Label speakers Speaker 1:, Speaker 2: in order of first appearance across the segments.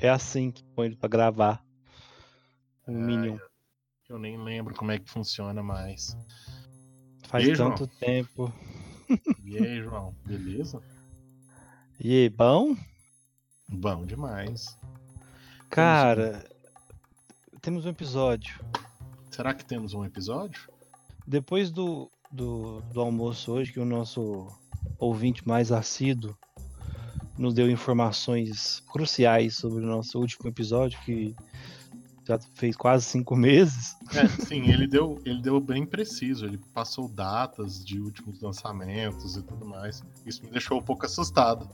Speaker 1: É assim que põe ele pra gravar. O
Speaker 2: É,
Speaker 1: Minion.
Speaker 2: Eu nem lembro como é que funciona mais.
Speaker 1: Faz
Speaker 2: aí,
Speaker 1: tanto tempo.
Speaker 2: E aí, João? Beleza?
Speaker 1: E aí, bom?
Speaker 2: Bom demais.
Speaker 1: Cara, temos um episódio.
Speaker 2: Será que temos um episódio?
Speaker 1: Depois do, do, do almoço hoje, que o nosso ouvinte mais assíduo nos deu informações cruciais sobre o nosso último episódio, que já fez quase cinco meses.
Speaker 2: É, sim, ele deu, ele deu bem preciso. Ele passou datas de últimos lançamentos e tudo mais. Isso me deixou um pouco assustado.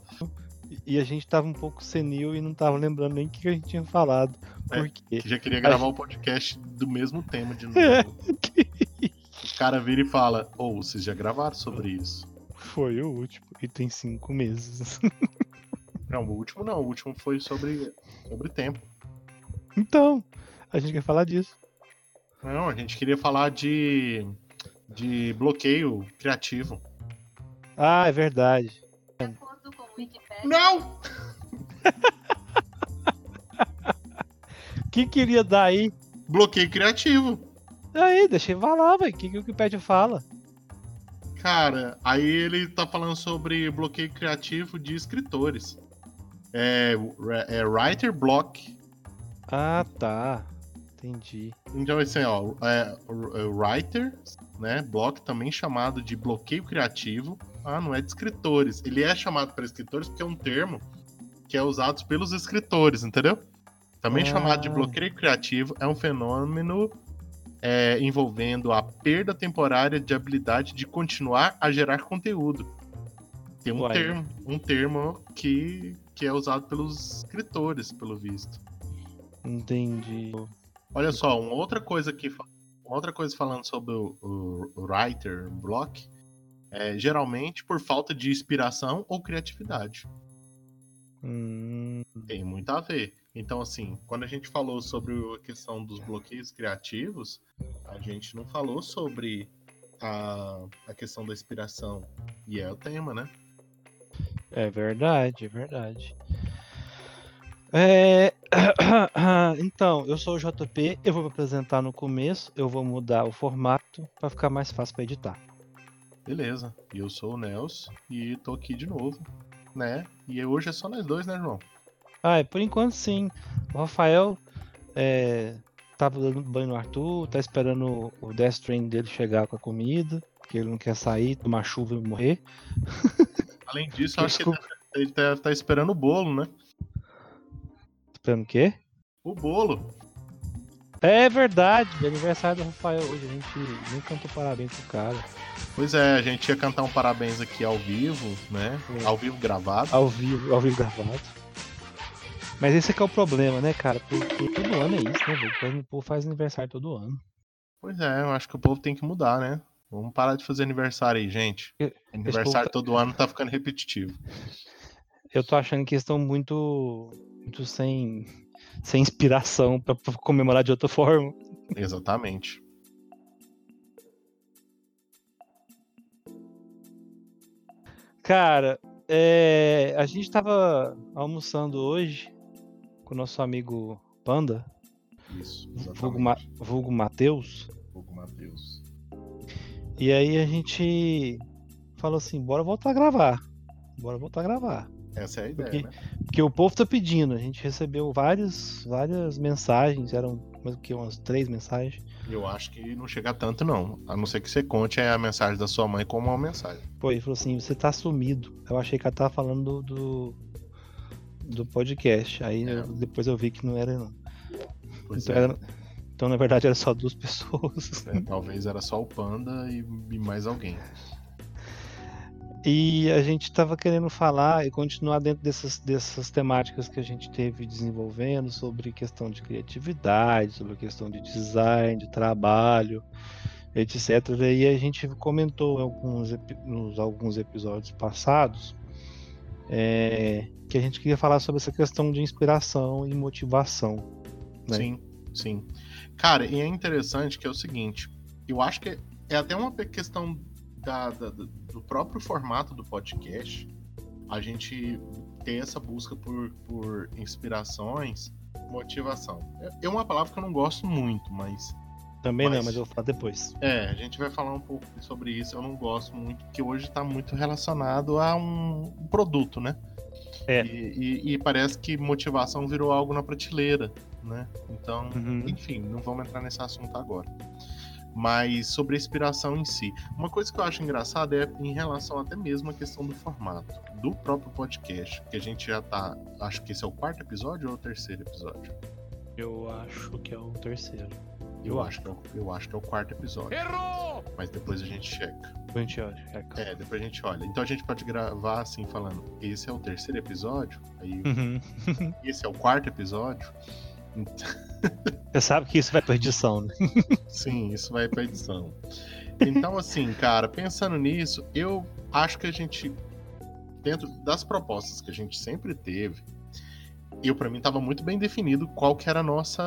Speaker 1: E a gente tava um pouco senil e não tava lembrando nem o que a gente tinha falado.
Speaker 2: É,
Speaker 1: Por quê?
Speaker 2: Que já queria gravar o podcast do mesmo tema de novo. o cara vira e fala: Ou vocês já gravaram sobre isso?
Speaker 1: Foi o último. E tem cinco meses.
Speaker 2: Não, o último não. O último foi sobre, sobre tempo.
Speaker 1: então, a gente quer falar disso.
Speaker 2: Não, a gente queria falar de, de bloqueio criativo.
Speaker 1: Ah, é verdade.
Speaker 3: De acordo com o Wikipedia,
Speaker 2: Não!
Speaker 1: O que queria dar aí?
Speaker 2: Bloqueio criativo.
Speaker 1: Aí, deixa ele falar, velho. O que, que o Wikipedia fala?
Speaker 2: Cara, aí ele tá falando sobre bloqueio criativo de escritores. É, é writer block.
Speaker 1: Ah, tá. Entendi.
Speaker 2: Então, assim, ó, é, é writer, né? Block também chamado de bloqueio criativo. Ah, não é de escritores. Ele é chamado para escritores porque é um termo que é usado pelos escritores, entendeu? Também
Speaker 1: Ah.
Speaker 2: chamado de bloqueio criativo, é um fenômeno é, envolvendo a perda temporária de habilidade de continuar a gerar conteúdo. Tem um
Speaker 1: Uai.
Speaker 2: termo, um termo que, que é usado pelos escritores, pelo visto.
Speaker 1: Entendi.
Speaker 2: Olha só, uma outra coisa que outra coisa falando sobre o, o- o writer block é geralmente por falta de inspiração ou criatividade.
Speaker 1: Hum,
Speaker 2: Tem muito a ver. Então, assim, quando a gente falou sobre a questão dos bloqueios criativos, a gente não falou sobre a, a questão da inspiração. E é o tema, né?
Speaker 1: É verdade, é verdade. É... Então, eu sou o JP, eu vou me apresentar no começo, eu vou mudar o formato pra ficar mais fácil pra editar.
Speaker 2: Beleza. E eu sou o Nels e tô aqui de novo, né? E hoje é só nós dois, né, João?
Speaker 1: Ah, por enquanto sim. O Rafael é, tava dando banho no Arthur, tá esperando o Death Train dele chegar com a comida, porque ele não quer sair, tomar chuva e morrer.
Speaker 2: Além disso, acho que
Speaker 1: Desculpa.
Speaker 2: ele tá, tá esperando o bolo, né?
Speaker 1: Esperando o quê?
Speaker 2: O bolo.
Speaker 1: É verdade, é aniversário do Rafael hoje, a gente nem cantou parabéns pro cara.
Speaker 2: Pois é, a gente ia cantar um parabéns aqui ao vivo, né?
Speaker 1: É.
Speaker 2: Ao vivo gravado.
Speaker 1: Ao vivo, ao vivo gravado. Mas esse é que é o problema, né, cara? Porque todo ano é isso, né, velho? O povo faz aniversário todo ano.
Speaker 2: Pois é, eu acho que o povo tem que mudar, né? Vamos parar de fazer aniversário aí, gente. Aniversário
Speaker 1: tá-
Speaker 2: todo ano tá ficando repetitivo.
Speaker 1: Eu tô achando que eles estão muito, muito sem, sem inspiração pra, pra comemorar de outra forma.
Speaker 2: Exatamente.
Speaker 1: Cara, é, a gente tava almoçando hoje com o nosso amigo Panda,
Speaker 2: Isso,
Speaker 1: vulgo, Ma,
Speaker 2: exatamente.
Speaker 1: vulgo Matheus,
Speaker 2: Fogo Matheus.
Speaker 1: E aí a gente falou assim, bora voltar a gravar. Bora voltar a gravar.
Speaker 2: Essa é a ideia,
Speaker 1: Porque-
Speaker 2: né?
Speaker 1: Porque o povo tá pedindo, a gente recebeu várias, várias mensagens, eram mais o que, umas três mensagens.
Speaker 2: Eu acho que não chega tanto, não. A não ser que você conte a mensagem da sua mãe como uma mensagem.
Speaker 1: Pô, ele falou assim, você tá sumido. Eu achei que ela tava falando do, do, do podcast. Aí
Speaker 2: É.
Speaker 1: eu- depois eu vi que não era não.
Speaker 2: Pois
Speaker 1: Então,
Speaker 2: é,
Speaker 1: era- então, na verdade era só duas pessoas.
Speaker 2: né? Talvez era só o Panda e, e mais alguém.
Speaker 1: E a gente tava querendo falar e continuar dentro dessas, dessas temáticas que a gente teve desenvolvendo sobre questão de criatividade, sobre questão de design, de trabalho, etc. E a gente comentou em alguns, nos alguns episódios passados é, que a gente queria falar sobre essa questão de inspiração e motivação. Né?
Speaker 2: Sim, sim. Cara, e é interessante que é o seguinte, eu acho que é até uma questão da- da- do do próprio formato do podcast, a gente ter essa busca por, por inspirações, motivação. É, é uma palavra que eu não gosto muito, mas
Speaker 1: Também
Speaker 2: Mas-
Speaker 1: não, mas eu vou falar depois.
Speaker 2: é, a gente vai falar um pouco sobre isso. Eu não gosto muito, porque hoje está muito relacionado a um produto, né?
Speaker 1: É.
Speaker 2: E, e- e parece que motivação virou algo na prateleira, né? Então,
Speaker 1: Uhum.
Speaker 2: enfim, não vamos entrar nesse assunto agora. Mas sobre a inspiração em si. Uma coisa que eu acho engraçada é em relação até mesmo à questão do formato do próprio podcast, que a gente já tá. Acho que esse é o quarto episódio ou o terceiro episódio?
Speaker 1: Eu acho que é o terceiro.
Speaker 2: Eu acho que é o, eu acho que é o quarto episódio.
Speaker 4: Errou!
Speaker 2: Mas depois a gente checa.
Speaker 1: A gente olha. é.
Speaker 2: É, depois a gente olha. Então a gente pode gravar assim, falando: esse é o terceiro episódio, aí
Speaker 1: Uhum.
Speaker 2: esse é o quarto episódio.
Speaker 1: Você sabe que isso vai pra edição, né?
Speaker 2: Sim, isso vai pra edição. Então, assim, cara, pensando nisso, eu acho que a gente, dentro das propostas que a gente sempre teve, eu para mim tava muito bem definido qual que era a nossa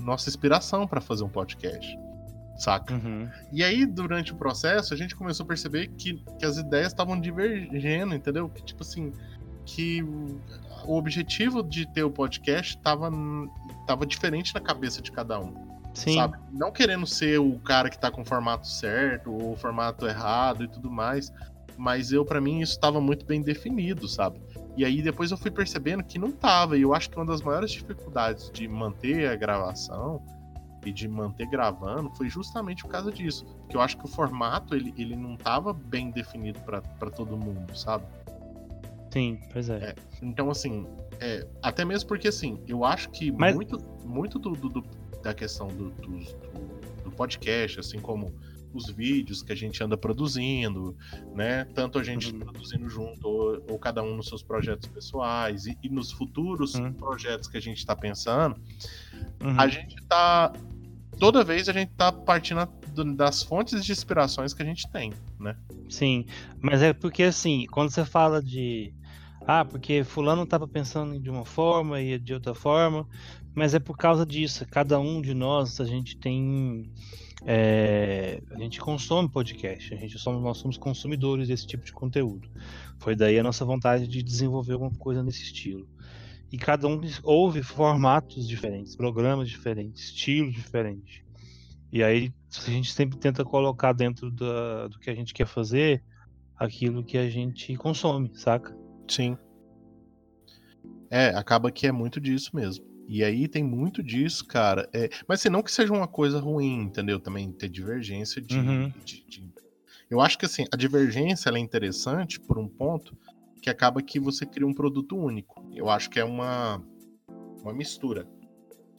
Speaker 2: nossa inspiração para fazer um podcast. Saca?
Speaker 1: Uhum.
Speaker 2: E aí, durante o processo, a gente começou a perceber que, que as ideias estavam divergendo, entendeu? Que, tipo assim, que o objetivo de ter o podcast tava, tava diferente na cabeça de cada um,
Speaker 1: Sim.
Speaker 2: sabe? Não querendo ser o cara que tá com o formato certo ou o formato errado e tudo mais, mas eu, para mim, isso tava muito bem definido, sabe? E aí depois eu fui percebendo que não tava, e eu acho que uma das maiores dificuldades de manter a gravação e de manter gravando foi justamente por causa disso. Porque eu acho que o formato ele, ele não tava bem definido para todo mundo, sabe?
Speaker 1: Sim, pois é.
Speaker 2: É. Então, assim, é, até mesmo porque, assim, eu acho que
Speaker 1: Mas-
Speaker 2: muito, muito do, do- da questão do, do- do podcast, assim como os vídeos que a gente anda produzindo, né? Tanto a gente
Speaker 1: Uhum.
Speaker 2: produzindo junto, ou, ou cada um nos seus projetos pessoais, e, e nos futuros
Speaker 1: Uhum.
Speaker 2: projetos que a gente está pensando,
Speaker 1: Uhum.
Speaker 2: a gente tá. Toda vez a gente tá partindo do- das fontes de inspirações que a gente tem, né?
Speaker 1: Sim, mas é porque assim, quando você fala de ah, porque fulano estava pensando de uma forma e de outra forma, mas é por causa disso. Cada um de nós, a gente tem, é, a gente consome podcast. A gente somos, nós somos consumidores desse tipo de conteúdo. Foi daí a nossa vontade de desenvolver alguma coisa nesse estilo. E cada um ouve formatos diferentes, programas diferentes, estilos diferentes. E aí a gente sempre tenta colocar dentro da- do que a gente quer fazer aquilo que a gente consome, saca?
Speaker 2: Sim. É, acaba que é muito disso mesmo. E aí tem muito disso, cara. É, mas assim, não que seja uma coisa ruim, entendeu? Também ter divergência de,
Speaker 1: Uhum.
Speaker 2: de- de- Eu acho que assim, a divergência ela é interessante por um ponto que acaba que você cria um produto único. Eu acho que é uma, uma mistura.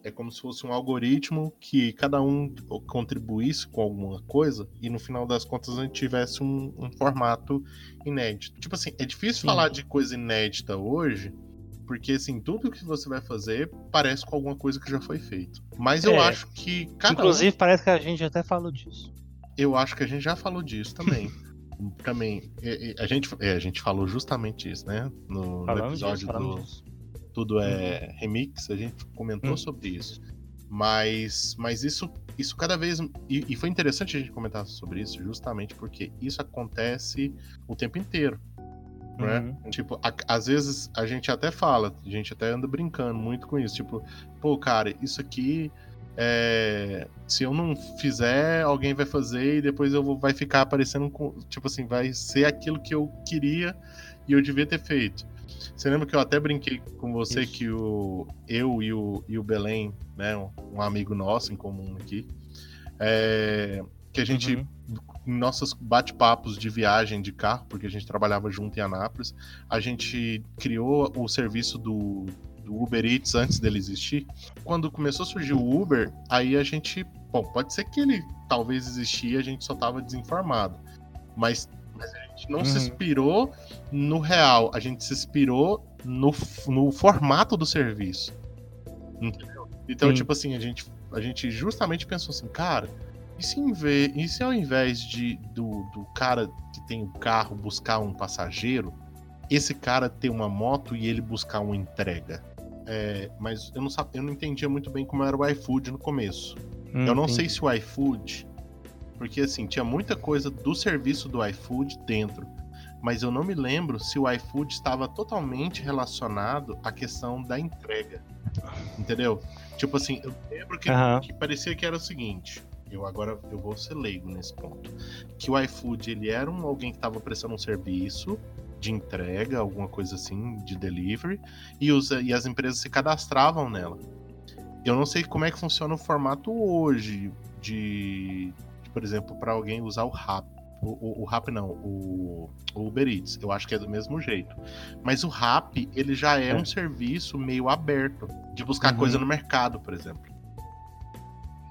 Speaker 2: É como se fosse um algoritmo que cada um contribuísse com alguma coisa e no final das contas a gente tivesse um, um formato inédito. Tipo assim, é difícil
Speaker 1: Sim.
Speaker 2: falar de coisa inédita hoje, porque assim, tudo que você vai fazer parece com alguma coisa que já foi feito. Mas eu
Speaker 1: É.
Speaker 2: acho que cada um-
Speaker 1: Inclusive, parece que a gente até falou disso.
Speaker 2: eu acho que a gente já falou disso também. também, é, é, a gente, é, a gente falou justamente isso, né? No, no episódio
Speaker 1: disso,
Speaker 2: do
Speaker 1: disso.
Speaker 2: Tudo é Remix, a gente comentou
Speaker 1: Hum.
Speaker 2: sobre isso. Mas, mas isso, isso cada vez. E, e foi interessante a gente comentar sobre isso, justamente porque isso acontece o tempo inteiro. né?
Speaker 1: Uhum.
Speaker 2: Tipo, a- às vezes a gente até fala, a gente até anda brincando muito com isso. Tipo, pô, cara, isso aqui. é, se eu não fizer, alguém vai fazer e depois eu vou, vai ficar aparecendo com. Tipo assim, vai ser aquilo que eu queria e eu devia ter feito. Você lembra que eu até brinquei com você
Speaker 1: Isso.
Speaker 2: que o, eu e o, e o Belém, né, um, amigo nosso em comum aqui, é, que a gente
Speaker 1: Uhum.
Speaker 2: em nossos bate-papos de viagem de carro, porque a gente trabalhava junto em Anápolis, a gente criou o serviço do, do Uber Eats antes dele existir. Quando começou a surgir o Uber, aí a gente, bom, pode ser que ele talvez existia, a gente só estava desinformado, mas, gente não se
Speaker 1: Uhum.
Speaker 2: inspirou no real, a gente se inspirou no, no formato do serviço. Entendeu? Então,
Speaker 1: Sim.
Speaker 2: tipo assim, a gente, a gente justamente pensou assim, cara, e se, vez, e se ao invés de, do, do cara que tem o carro buscar um passageiro, esse cara ter uma moto e ele buscar uma entrega? É, mas eu não, sab- eu não entendia muito bem como era o iFood no começo.
Speaker 1: Hum,
Speaker 2: eu não sei
Speaker 1: entendi.
Speaker 2: se o iFood. Porque assim, tinha muita coisa do serviço do iFood dentro. mas eu não me lembro se o iFood estava totalmente relacionado à questão da entrega. Entendeu? Tipo assim, eu lembro que,
Speaker 1: Aham.
Speaker 2: que parecia que era o seguinte. Eu agora eu vou ser leigo nesse ponto. Que o iFood ele era um, alguém que estava prestando um serviço de entrega, alguma coisa assim, de delivery, e, os, e as empresas se cadastravam nela. Eu não sei como é que funciona o formato hoje de, por exemplo, para alguém usar o Rap. O, o, o Rap não, o, o Uber Eats. Eu acho que é do mesmo jeito. Mas o Rap, ele já é,
Speaker 1: É.
Speaker 2: um serviço meio aberto de buscar
Speaker 1: Uhum.
Speaker 2: coisa no mercado, por exemplo.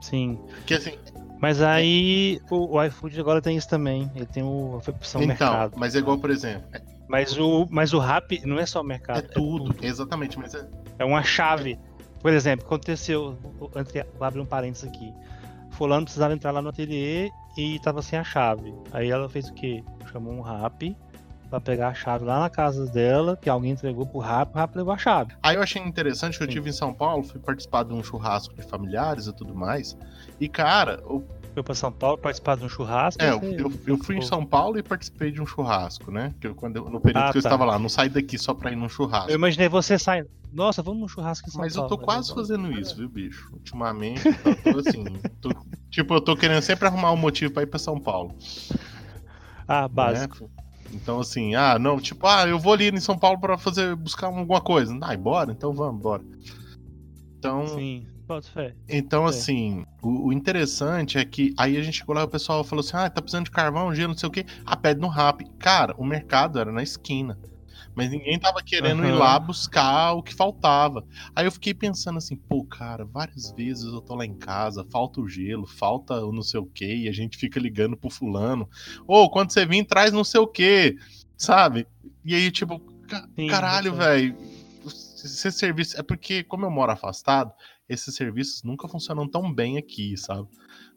Speaker 1: Sim.
Speaker 2: Que assim,
Speaker 1: Mas aí o, o iFood agora tem isso também. Ele tem o, a opção
Speaker 2: então,
Speaker 1: mercado.
Speaker 2: mas é igual, por exemplo, é,
Speaker 1: Mas o, mas o Rap não é só o mercado.
Speaker 2: é tudo, exatamente, mas é,
Speaker 1: É uma chave. Por exemplo, aconteceu, vou abrir um parênteses aqui. Fulano precisava entrar lá no ateliê e tava sem a chave. Aí ela fez o quê? Chamou um rap pra pegar a chave lá na casa dela, que alguém entregou pro rap, o rap levou a chave.
Speaker 2: Aí eu achei interessante que eu
Speaker 1: Sim.
Speaker 2: tive em São Paulo, fui participar de um churrasco de familiares e tudo mais. E, cara, o-
Speaker 1: Foi pra São Paulo participar de um churrasco.
Speaker 2: é, eu, eu, eu fui em São Paulo e participei de um churrasco, né? Que eu, quando eu- no período
Speaker 1: Ah,
Speaker 2: que eu
Speaker 1: tá.
Speaker 2: estava lá, não saí daqui só pra ir num churrasco.
Speaker 1: Eu imaginei você saindo. Nossa, vamos num churrasco em São
Speaker 2: Mas eu
Speaker 1: Paulo.
Speaker 2: tô quase
Speaker 1: Vamos.
Speaker 2: fazendo isso, viu, bicho? Ultimamente, eu tô assim. tô- tipo, eu tô querendo sempre arrumar um motivo pra ir pra São Paulo.
Speaker 1: Ah, básico.
Speaker 2: né? Então, assim, ah, não, tipo, ah, eu vou ali em São Paulo pra fazer, buscar alguma coisa. Ah, bora? Então vamos, bora. Então,
Speaker 1: Sim.
Speaker 2: Então, assim, o, o interessante é que aí a gente chegou lá e o pessoal falou assim: ah, tá precisando de carvão, gelo, não sei o quê. Ah, pede no rap. Cara, o mercado era na esquina. Mas ninguém tava querendo ir
Speaker 1: Aham.
Speaker 2: lá buscar o que faltava. Aí eu fiquei pensando assim, pô, cara, várias vezes eu tô lá em casa, falta o gelo, falta o não sei o quê, e a gente fica ligando pro fulano. Ô, quando você vir, traz não sei o quê, sabe? E aí, tipo,
Speaker 1: Sim,
Speaker 2: caralho, velho. Esse serviço. É porque, como eu moro afastado, esses serviços nunca funcionam tão bem aqui, sabe?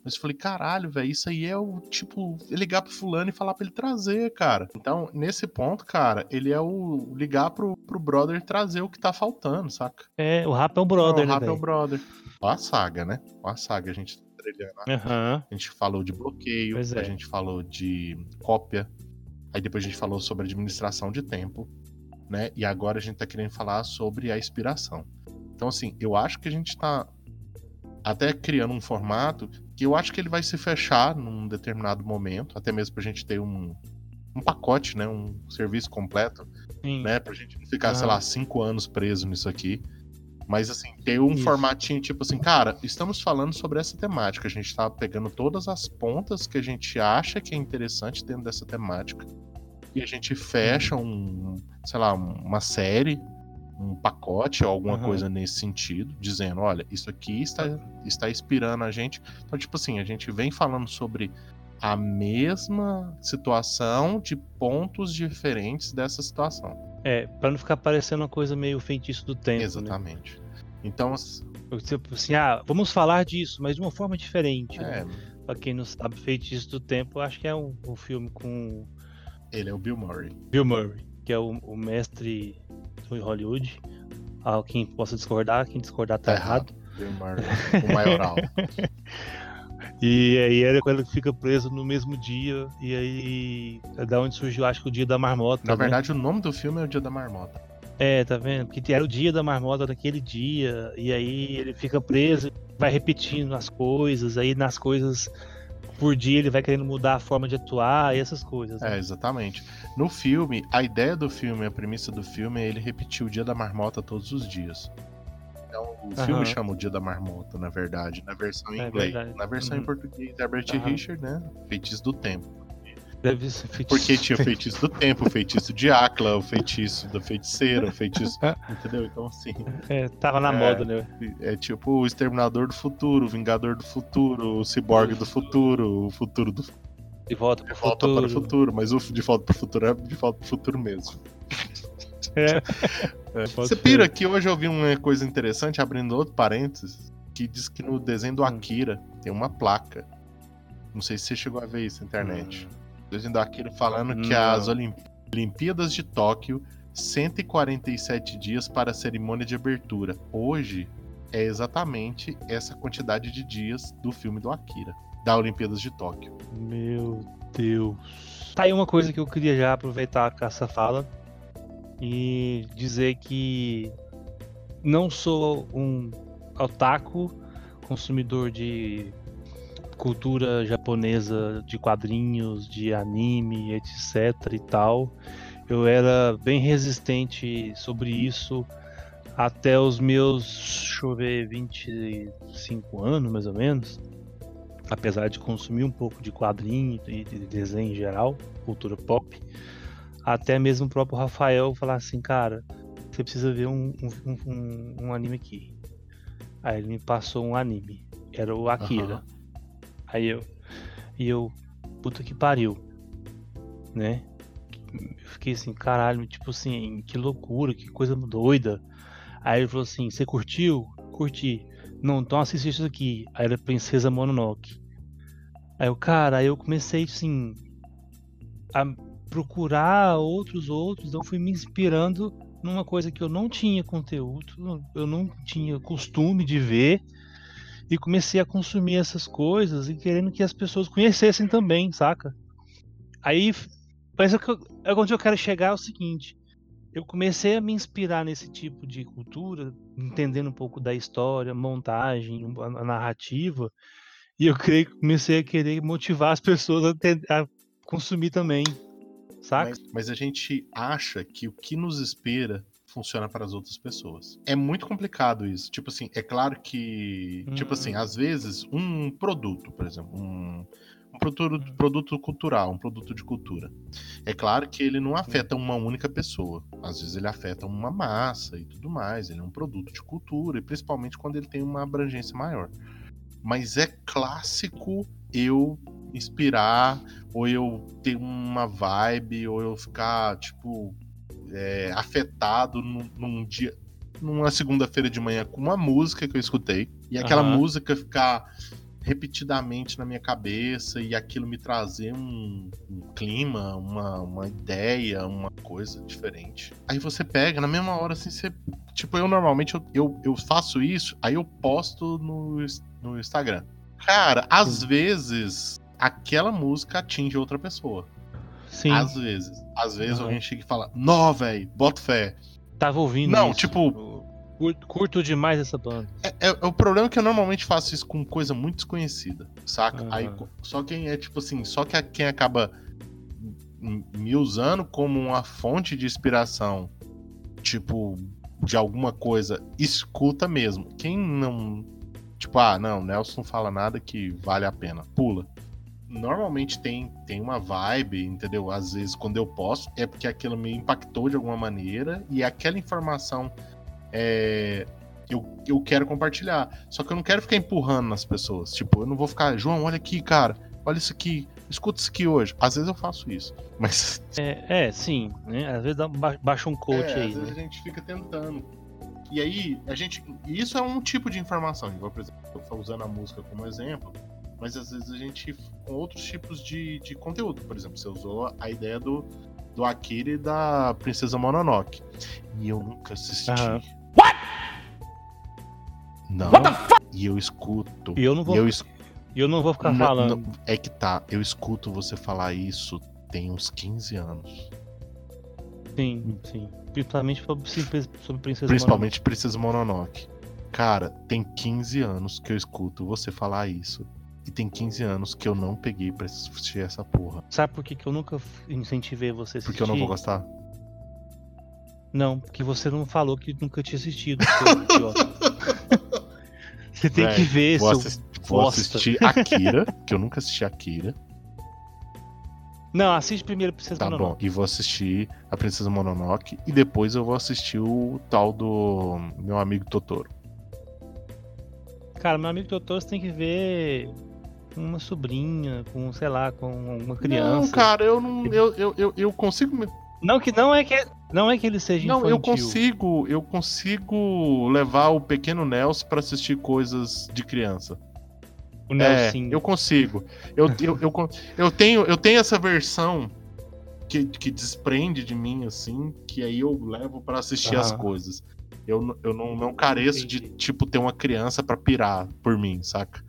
Speaker 2: Mas eu falei, caralho, velho, isso aí é o tipo, ligar pro fulano e falar pra ele trazer, cara. Então, nesse ponto, cara, ele é o ligar pro, pro brother trazer o que tá faltando, saca?
Speaker 1: É, o rap é um brother,
Speaker 2: Não, o
Speaker 1: né,
Speaker 2: rap é o brother. Ó a saga, né? Ó a saga, a gente tá trilhando.
Speaker 1: Aham.
Speaker 2: A gente falou de bloqueio,
Speaker 1: é.
Speaker 2: a gente falou de cópia, aí depois a gente falou sobre administração de tempo, né? E agora a gente tá querendo falar sobre a inspiração. Então, assim, eu acho que a gente tá até criando um formato que eu acho que ele vai se fechar num determinado momento, até mesmo pra gente ter um, um pacote, né? Um serviço completo,
Speaker 1: Sim.
Speaker 2: né? Pra gente não ficar, sei
Speaker 1: Aham.
Speaker 2: lá, cinco anos preso nisso aqui. Mas assim, ter um
Speaker 1: Isso.
Speaker 2: formatinho tipo assim, cara, estamos falando sobre essa temática. A gente tá pegando todas as pontas que a gente acha que é interessante dentro dessa temática. E a gente fecha um, sei lá, uma série, um pacote ou alguma
Speaker 1: Aham.
Speaker 2: coisa nesse sentido, dizendo, olha, isso aqui está, está inspirando a gente. Então, tipo assim, a gente vem falando sobre a mesma situação de pontos diferentes dessa situação.
Speaker 1: É, pra não ficar parecendo uma coisa meio feitiço do tempo, né?
Speaker 2: Exatamente. Então, s-
Speaker 1: Tipo assim, ah, vamos falar disso, mas de uma forma diferente. né?
Speaker 2: é,
Speaker 1: Pra quem não sabe, Feitiço do Tempo, acho que é um, um filme com
Speaker 2: ele é o Bill Murray.
Speaker 1: Bill Murray, que é o, o mestre do Hollywood. Ah, quem possa discordar, quem discordar tá,
Speaker 2: Tá
Speaker 1: errado.
Speaker 2: Murray, o maioral.
Speaker 1: E aí ele quando fica preso no mesmo dia, e aí é da onde surgiu, acho que o dia da marmota.
Speaker 2: Na
Speaker 1: né?
Speaker 2: verdade, o nome do filme é O Dia da Marmota.
Speaker 1: É, tá vendo? Porque era o dia da marmota daquele dia, e aí ele fica preso, vai repetindo as coisas, aí nas coisas por dia ele vai querendo mudar a forma de atuar e essas coisas. né?
Speaker 2: É, exatamente. No filme, a ideia do filme, a premissa do filme é ele repetir o Dia da Marmota todos os dias. Então, o filme chama o Dia da Marmota, na verdade, na versão em
Speaker 1: É
Speaker 2: inglês.
Speaker 1: verdade.
Speaker 2: Na versão em
Speaker 1: Uhum.
Speaker 2: português, Herbert
Speaker 1: Aham.
Speaker 2: Richard, né? Feitiço do Tempo.
Speaker 1: Deve ser feitiço.
Speaker 2: Porque tinha o feitiço do tempo, o feitiço de Acla, o feitiço da feiticeira, o feitiço. Entendeu? Então, assim,
Speaker 1: É, tava na
Speaker 2: É.
Speaker 1: moda, né?
Speaker 2: é tipo o Exterminador do Futuro, o Vingador do Futuro, o Ciborgue do Futuro, o Futuro do
Speaker 1: De volta pro
Speaker 2: De volta
Speaker 1: futuro.
Speaker 2: para o futuro, mas o de volta para o futuro é de volta para o futuro mesmo.
Speaker 1: É.
Speaker 2: É. Você pira que hoje eu vi uma coisa interessante, abrindo outro parênteses, que diz que no desenho do
Speaker 1: Hum.
Speaker 2: Akira tem uma placa. Não sei se você chegou a ver isso na internet. O desenho do Akira falando que.
Speaker 1: Não.
Speaker 2: as Olim- Olimpíadas de Tóquio, 147 dias para a cerimônia de abertura. Hoje é exatamente essa quantidade de dias do filme do Akira, da Olimpíadas de Tóquio.
Speaker 1: Meu Deus. Tá aí uma coisa que eu queria já aproveitar com essa fala e dizer que não sou um otaku, consumidor de cultura japonesa, de quadrinhos, de anime, etc e tal. Eu era bem resistente sobre isso até os meus, deixa eu ver, 25 anos mais ou menos. Apesar de consumir um pouco de quadrinho e de desenho em geral, cultura pop, até mesmo o próprio Rafael falar assim, cara, você precisa ver um, um, um, um anime aqui. Aí ele me passou um anime, era o Akira. Uhum. Aí eu, e eu, puta que pariu, né? Eu fiquei assim, caralho, tipo assim, que loucura, que coisa doida. Aí ele falou assim: Você curtiu? Curti. Não, então assiste isso aqui. Aí era Princesa Mononoke. Aí eu, cara, aí eu comecei assim a procurar outros outros, então fui me inspirando numa coisa que eu não tinha conteúdo, eu não tinha costume de ver e comecei a consumir essas coisas e querendo que as pessoas conhecessem também, saca? Aí parece que onde eu quero chegar é o seguinte, eu comecei a me inspirar nesse tipo de cultura, entendendo um pouco da história, montagem, a narrativa, e eu creio que comecei a querer motivar as pessoas a, a consumir também, saca?
Speaker 2: Mas, mas, a gente acha que o que nos espera funciona para as outras pessoas. É muito complicado isso. Tipo assim, é claro que, hum. tipo assim, hum. às vezes um produto, por exemplo, um um produto, produto cultural, um produto de cultura. É claro que ele não afeta uma única pessoa. Às vezes ele afeta uma massa e tudo mais. Ele é um produto de cultura, e principalmente quando ele tem uma abrangência maior. Mas é clássico eu inspirar, ou eu ter uma vibe, ou eu ficar, tipo, é, afetado num, num dia, numa segunda-feira de manhã com uma música que eu escutei, e aquela uhum. música ficar repetidamente na minha cabeça e aquilo me trazer um, um, clima, uma, uma ideia, uma coisa diferente. Aí você pega, na mesma hora, assim, você. Tipo, eu normalmente eu, eu, eu faço isso, aí eu posto no, no Instagram. Cara, às vezes aquela música atinge outra pessoa. Sim. Às vezes. Às vezes uhum. alguém chega e fala, nó, velho, bota fé.
Speaker 1: Tava ouvindo.
Speaker 2: Não,
Speaker 1: isso.
Speaker 2: tipo,
Speaker 1: Curto, curto demais essa banda.
Speaker 2: É, é, é, o problema é que eu normalmente faço isso com coisa muito desconhecida, saca? Uhum. Aí, só quem é tipo assim, só que quem acaba me usando como uma fonte de inspiração, tipo, de alguma coisa, escuta mesmo. Quem não. Tipo, ah, não, Nelson fala nada que vale a pena. Pula. Normalmente tem, tem uma vibe, entendeu? Às vezes, quando eu posso, é porque aquilo me impactou de alguma maneira e aquela informação é, eu, eu quero compartilhar. Só que eu não quero ficar empurrando nas pessoas. Tipo, eu não vou ficar, João, olha aqui, cara, olha isso aqui, escuta isso aqui hoje. Às vezes eu faço isso, mas.
Speaker 1: É, é sim, né? Às vezes dá, baixa um coach
Speaker 2: é,
Speaker 1: aí.
Speaker 2: Às
Speaker 1: né?
Speaker 2: vezes a gente fica tentando. E aí, a gente. Isso é um tipo de informação. Igual, por exemplo, eu tô usando a música como exemplo. Mas às vezes a gente. com outros tipos de, de conteúdo. Por exemplo, você usou a ideia do, do Akira e da Princesa Mononoke. E eu nunca assisti. Uhum. What? Não. What the fuck? E eu escuto.
Speaker 1: E eu não vou.
Speaker 2: Eu,
Speaker 1: es... eu não vou ficar não, falando. Não,
Speaker 2: é que tá. Eu escuto você falar isso tem uns 15 anos.
Speaker 1: Sim, sim. Principalmente sobre, sobre Princesa
Speaker 2: Principalmente Mononoke. Princesa Mononoke. Cara, tem 15 anos que eu escuto você falar isso. E tem 15 anos que eu não peguei pra assistir essa porra.
Speaker 1: Sabe por que, que eu nunca incentivei você a assistir?
Speaker 2: Porque eu não vou gostar?
Speaker 1: Não, porque você não falou que nunca tinha assistido. você tem Véi, que ver,
Speaker 2: vou, assist, vou assistir Akira, que eu nunca assisti Akira.
Speaker 1: Não, assiste primeiro Princesa
Speaker 2: tá Mononoke. Tá bom, e vou assistir a Princesa Mononoke e depois eu vou assistir o tal do meu amigo Totoro.
Speaker 1: Cara, meu amigo Totoro você tem que ver uma sobrinha, com, sei lá, com uma criança.
Speaker 2: Não, cara, eu não. Eu, eu, eu, eu consigo.
Speaker 1: Não, que não é que não é que ele seja
Speaker 2: Não, eu consigo, eu consigo levar o pequeno Nelson para assistir coisas de criança. O Nelson. É, eu consigo. Eu, eu, eu, eu, tenho, eu tenho essa versão que, que desprende de mim, assim, que aí eu levo para assistir ah. as coisas. Eu, eu não, não careço Entendi. de, tipo, ter uma criança para pirar por mim, saca?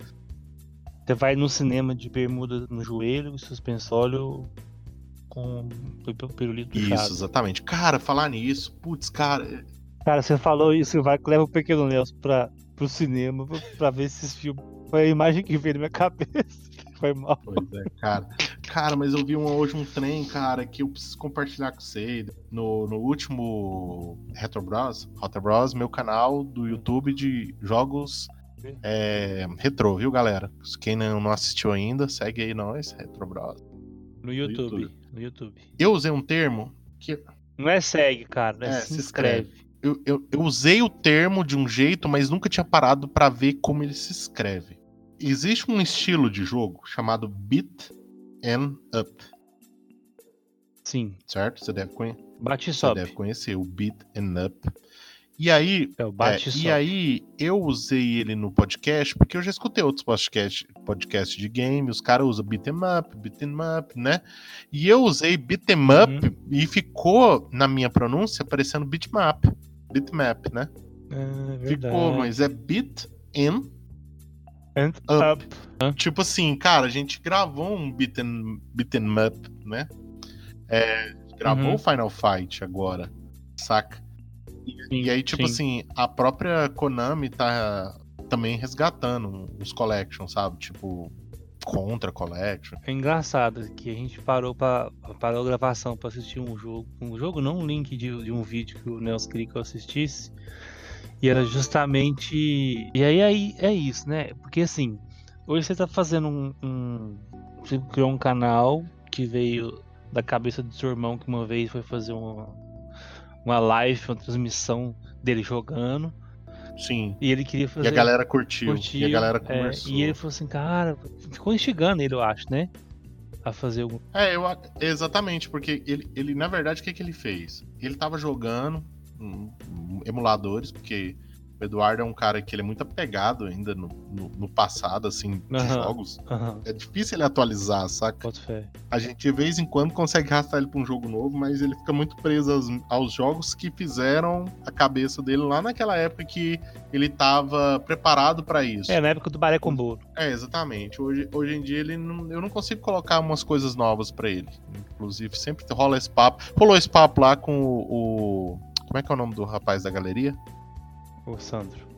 Speaker 1: Você vai no cinema de bermuda no joelho, suspensório, com o pirulito
Speaker 2: Isso,
Speaker 1: puxado.
Speaker 2: exatamente. Cara, falar nisso, putz, cara,
Speaker 1: Cara, você falou isso, vai leva o Pequeno Nelson pra, pro cinema pra, pra ver esses filmes. Foi a imagem que veio na minha cabeça. Foi mal.
Speaker 2: Pois é, cara. Cara, mas eu vi um- hoje um trem, cara, que eu preciso compartilhar com você. No, no último Retro Bros, Retro Bros, meu canal do YouTube de jogos é, retrô, viu, galera? Quem não, não assistiu ainda, segue aí nós, Retro Bros.
Speaker 1: No YouTube.
Speaker 2: YouTube.
Speaker 1: No YouTube.
Speaker 2: Eu usei um termo que
Speaker 1: Não é segue, cara. É,
Speaker 2: É,
Speaker 1: se
Speaker 2: se
Speaker 1: inscreve.
Speaker 2: eu, eu, eu usei o termo de um jeito, mas nunca tinha parado pra ver como ele se escreve. Existe um estilo de jogo chamado Beat and Up,
Speaker 1: Sim.
Speaker 2: certo? Você deve, conhe
Speaker 1: Bate e
Speaker 2: você
Speaker 1: sobe.
Speaker 2: deve conhecer o Beat and Up. E aí,
Speaker 1: É
Speaker 2: é,
Speaker 1: e
Speaker 2: aí eu usei ele no podcast porque eu já escutei outros podcasts podcast de game, os caras usam beat 'em up, beat 'em up, né? E eu usei beat 'em up
Speaker 1: Uhum.
Speaker 2: e ficou na minha pronúncia parecendo bitmap, bitmap, né?
Speaker 1: Ah, verdade.
Speaker 2: Ficou, mas é beat in
Speaker 1: And
Speaker 2: up.
Speaker 1: up.
Speaker 2: Tipo assim, cara, a gente gravou um beat 'em beat up, né? É, gravou
Speaker 1: Uhum.
Speaker 2: o Final Fight agora, saca? E aí, tipo
Speaker 1: sim.
Speaker 2: assim, a própria Konami tá também resgatando os collections, sabe? Tipo, Contra Collection.
Speaker 1: É engraçado que a gente parou pra, parou a gravação pra assistir um jogo. Um jogo, não um link de, de um vídeo que o Nelson queria que eu assistisse. E era justamente. E aí, aí é isso, né? Porque assim, hoje você tá fazendo um. um- Você criou um canal que veio da cabeça do seu irmão que uma vez foi fazer uma, uma live, uma transmissão dele jogando.
Speaker 2: Sim.
Speaker 1: E ele queria fazer.
Speaker 2: E a galera curtiu.
Speaker 1: curtiu,
Speaker 2: e a galera
Speaker 1: é,
Speaker 2: conversou.
Speaker 1: e ele falou assim, cara, ficou instigando ele, eu acho, né? A fazer algum.
Speaker 2: É, eu, exatamente, porque ele, ele, na verdade, o que, que ele fez? Ele tava jogando hum, hum, emuladores, porque o Eduardo é um cara que ele é muito apegado ainda no, no, no passado, assim, de
Speaker 1: Aham.
Speaker 2: jogos.
Speaker 1: Aham,
Speaker 2: É difícil ele atualizar, saca? A gente de vez em quando consegue arrastar ele pra um jogo novo, mas ele fica muito preso aos, aos jogos que fizeram a cabeça dele lá naquela época que ele tava preparado pra isso.
Speaker 1: É, na época do Baré com Bolo.
Speaker 2: É, exatamente. Hoje, hoje em dia ele não- eu não consigo colocar umas coisas novas pra ele. Inclusive, sempre rola esse papo. Rolou esse papo lá com o, o- Como é que é o nome do rapaz da galeria?
Speaker 1: O Sandro.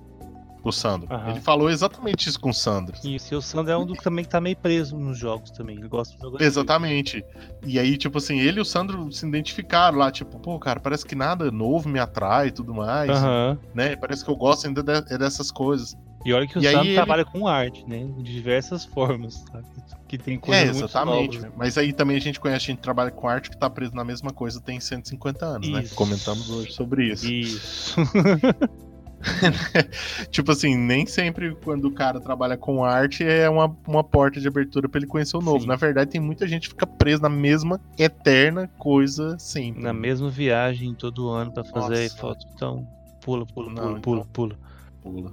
Speaker 2: O Sandro.
Speaker 1: Aham.
Speaker 2: Ele falou exatamente isso com o Sandro.
Speaker 1: Isso, e o Sandro é um do que também que tá meio preso nos jogos também. Ele gosta de jogar.
Speaker 2: Exatamente. E aí, tipo assim, ele e o Sandro se identificaram lá, tipo, pô, cara, parece que nada novo me atrai e tudo mais,
Speaker 1: Aham.
Speaker 2: né? Parece que eu gosto ainda de- é dessas coisas.
Speaker 1: E olha que o
Speaker 2: E
Speaker 1: Sandro
Speaker 2: ele-
Speaker 1: trabalha com arte, né? De diversas formas, sabe? Que tem coisas
Speaker 2: é, exatamente.
Speaker 1: novas.
Speaker 2: Mas aí também a gente conhece, a gente trabalha com arte que tá preso na mesma coisa tem 150 anos, né?
Speaker 1: Isso.
Speaker 2: Comentamos hoje sobre isso.
Speaker 1: Isso.
Speaker 2: tipo assim, nem sempre quando o cara trabalha com arte é uma, uma porta de abertura pra ele conhecer o novo.
Speaker 1: Sim.
Speaker 2: Na verdade, tem muita gente que fica presa na mesma eterna coisa sempre.
Speaker 1: Na mesma viagem todo ano pra fazer
Speaker 2: Nossa.
Speaker 1: foto. Então, pula, pula,
Speaker 2: Não,
Speaker 1: pula,
Speaker 2: então.
Speaker 1: pula, pula.
Speaker 2: Pula.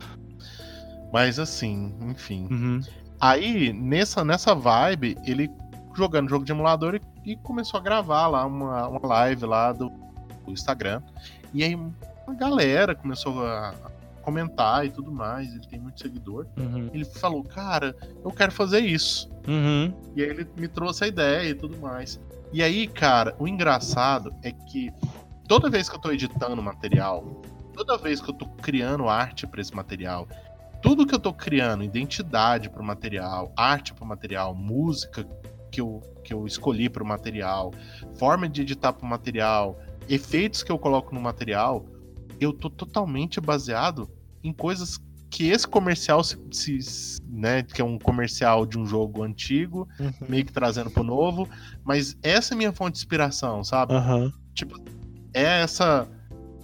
Speaker 2: Mas assim, enfim.
Speaker 1: Uhum.
Speaker 2: Aí, nessa, nessa vibe, ele jogando jogo de emulador e, e começou a gravar lá uma, uma live lá do, do Instagram. E aí uma galera começou a comentar e tudo mais. Ele tem muito seguidor.
Speaker 1: Uhum.
Speaker 2: Ele falou, cara, eu quero fazer isso.
Speaker 1: Uhum.
Speaker 2: E aí ele me trouxe a ideia e tudo mais. E aí, cara, o engraçado é que toda vez que eu tô editando material, toda vez que eu tô criando arte pra esse material, tudo que eu tô criando, identidade pro material, arte pro material, música que eu, que eu escolhi pro material, forma de editar pro material, efeitos que eu coloco no material, eu tô totalmente baseado em coisas que esse comercial se, se- né, que é um comercial de um jogo antigo,
Speaker 1: Uhum.
Speaker 2: meio que trazendo pro novo, mas essa é minha fonte de inspiração, sabe?
Speaker 1: Aham.
Speaker 2: É essa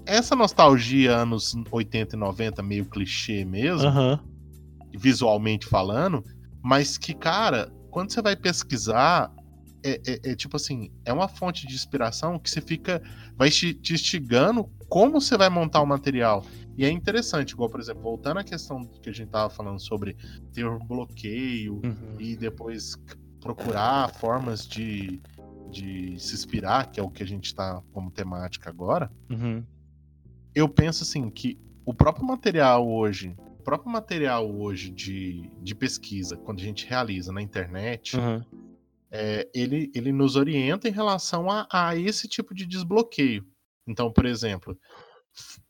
Speaker 2: essa nostalgia anos 80 e 90 meio clichê mesmo,
Speaker 1: Aham.
Speaker 2: visualmente falando, mas que, cara, quando você vai pesquisar, é, é- é tipo assim, é uma fonte de inspiração que você fica, vai te, te instigando como você vai montar o material. E é interessante, igual, por exemplo, voltando à questão que a gente tava falando sobre ter um bloqueio
Speaker 1: Uhum.
Speaker 2: e depois procurar formas de, de se inspirar, que é o que a gente tá como temática agora
Speaker 1: Uhum.
Speaker 2: eu penso assim que o próprio material hoje, o próprio material hoje de, de pesquisa, quando a gente realiza na internet,
Speaker 1: Uhum.
Speaker 2: é, ele, ele nos orienta em relação a, a esse tipo de desbloqueio. Então, por exemplo,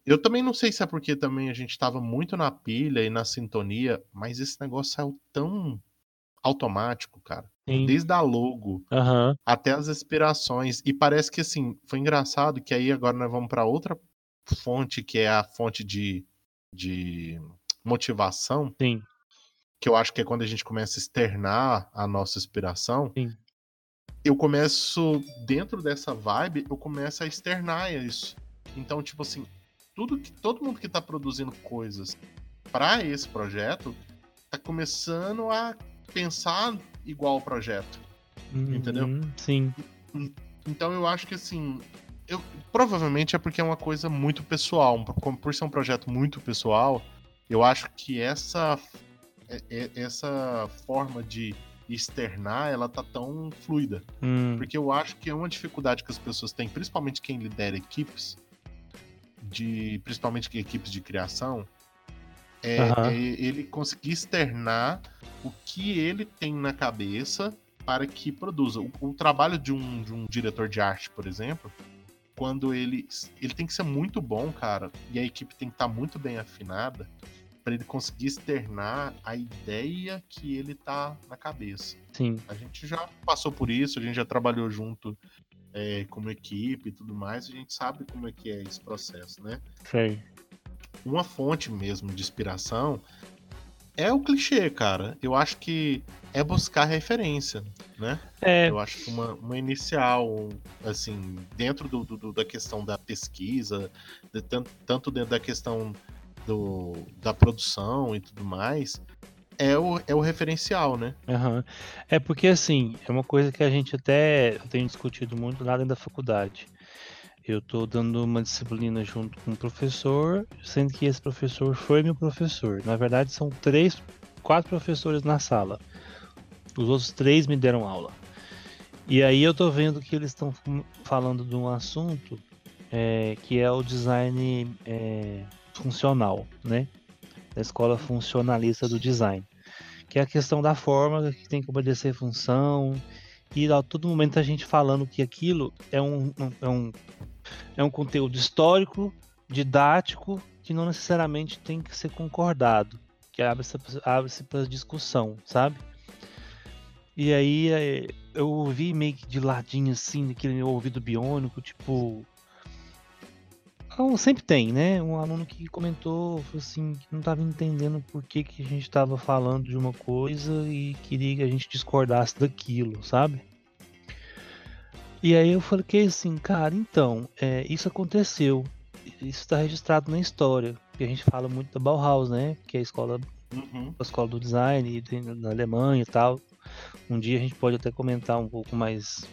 Speaker 2: eu também não sei se é porque também a gente estava muito na pilha e na sintonia, mas esse negócio saiu tão automático, cara.
Speaker 1: Sim.
Speaker 2: Desde a logo
Speaker 1: Aham.
Speaker 2: até as inspirações. E parece que assim, foi engraçado que aí agora nós vamos para outra fonte, que é a fonte de, de motivação,
Speaker 1: Sim.
Speaker 2: que eu acho que é quando a gente começa a externar a nossa inspiração.
Speaker 1: Sim.
Speaker 2: Eu começo, dentro dessa vibe, eu começo a externar isso. Então, tipo assim, tudo que todo mundo que tá produzindo coisas para esse projeto tá começando a pensar igual ao projeto. Entendeu?
Speaker 1: Uhum, Sim.
Speaker 2: Então eu acho que assim, eu provavelmente é porque é uma coisa muito pessoal, por ser um projeto muito pessoal, eu acho que essa é- é- essa forma de externar, ela tá tão fluida,
Speaker 1: Hum,
Speaker 2: porque eu acho que é uma dificuldade que as pessoas têm, principalmente quem lidera equipes, de principalmente equipes de criação, é,
Speaker 1: Aham.
Speaker 2: é ele conseguir externar o que ele tem na cabeça para que produza. O, o trabalho de um, de um diretor de arte, por exemplo, quando ele ele tem que ser muito bom, cara, e a equipe tem que estar muito bem afinada para ele conseguir externar a ideia que ele tá na cabeça.
Speaker 1: sim.
Speaker 2: A gente já passou por isso, a gente já trabalhou junto é, como equipe e tudo mais, a gente sabe como é que é esse processo, né?
Speaker 1: Sei.
Speaker 2: Uma fonte mesmo de inspiração é o clichê, cara. Eu acho que é buscar referência, né?
Speaker 1: É,
Speaker 2: Eu acho que uma, uma inicial, assim, dentro do, do- da questão da pesquisa, de tan- tanto dentro da questão do, da produção e tudo mais, é o, é o referencial, né?
Speaker 1: aham. é porque assim, é uma coisa que a gente até tem discutido muito lá dentro da faculdade. Eu tô dando uma disciplina junto com um professor, sendo que esse professor foi meu professor. Na verdade, são três, quatro professores na sala. Os outros três me deram aula. E aí eu tô vendo que eles estão falando de um assunto é, que é o design é, funcional, né? Da escola funcionalista do design. Que é a questão da forma que tem que obedecer função. E a todo momento a gente falando que aquilo é um, é um, é um conteúdo histórico, didático, que não necessariamente tem que ser concordado. Que abre-se abre para discussão, sabe? E aí é, eu ouvi meio que de ladinho assim, daquele meu ouvido biônico, tipo. Então, sempre tem, né? Um aluno que comentou assim, que não estava entendendo por que, que a gente estava falando de uma coisa e queria que a gente discordasse daquilo, sabe? E aí eu falei que assim, cara, então, é, isso aconteceu. Isso está registrado na história. Porque a gente fala muito da Bauhaus, né? Que é a escola
Speaker 2: Uhum.
Speaker 1: a escola do design na Alemanha e tal. Um dia a gente pode até comentar um pouco mais,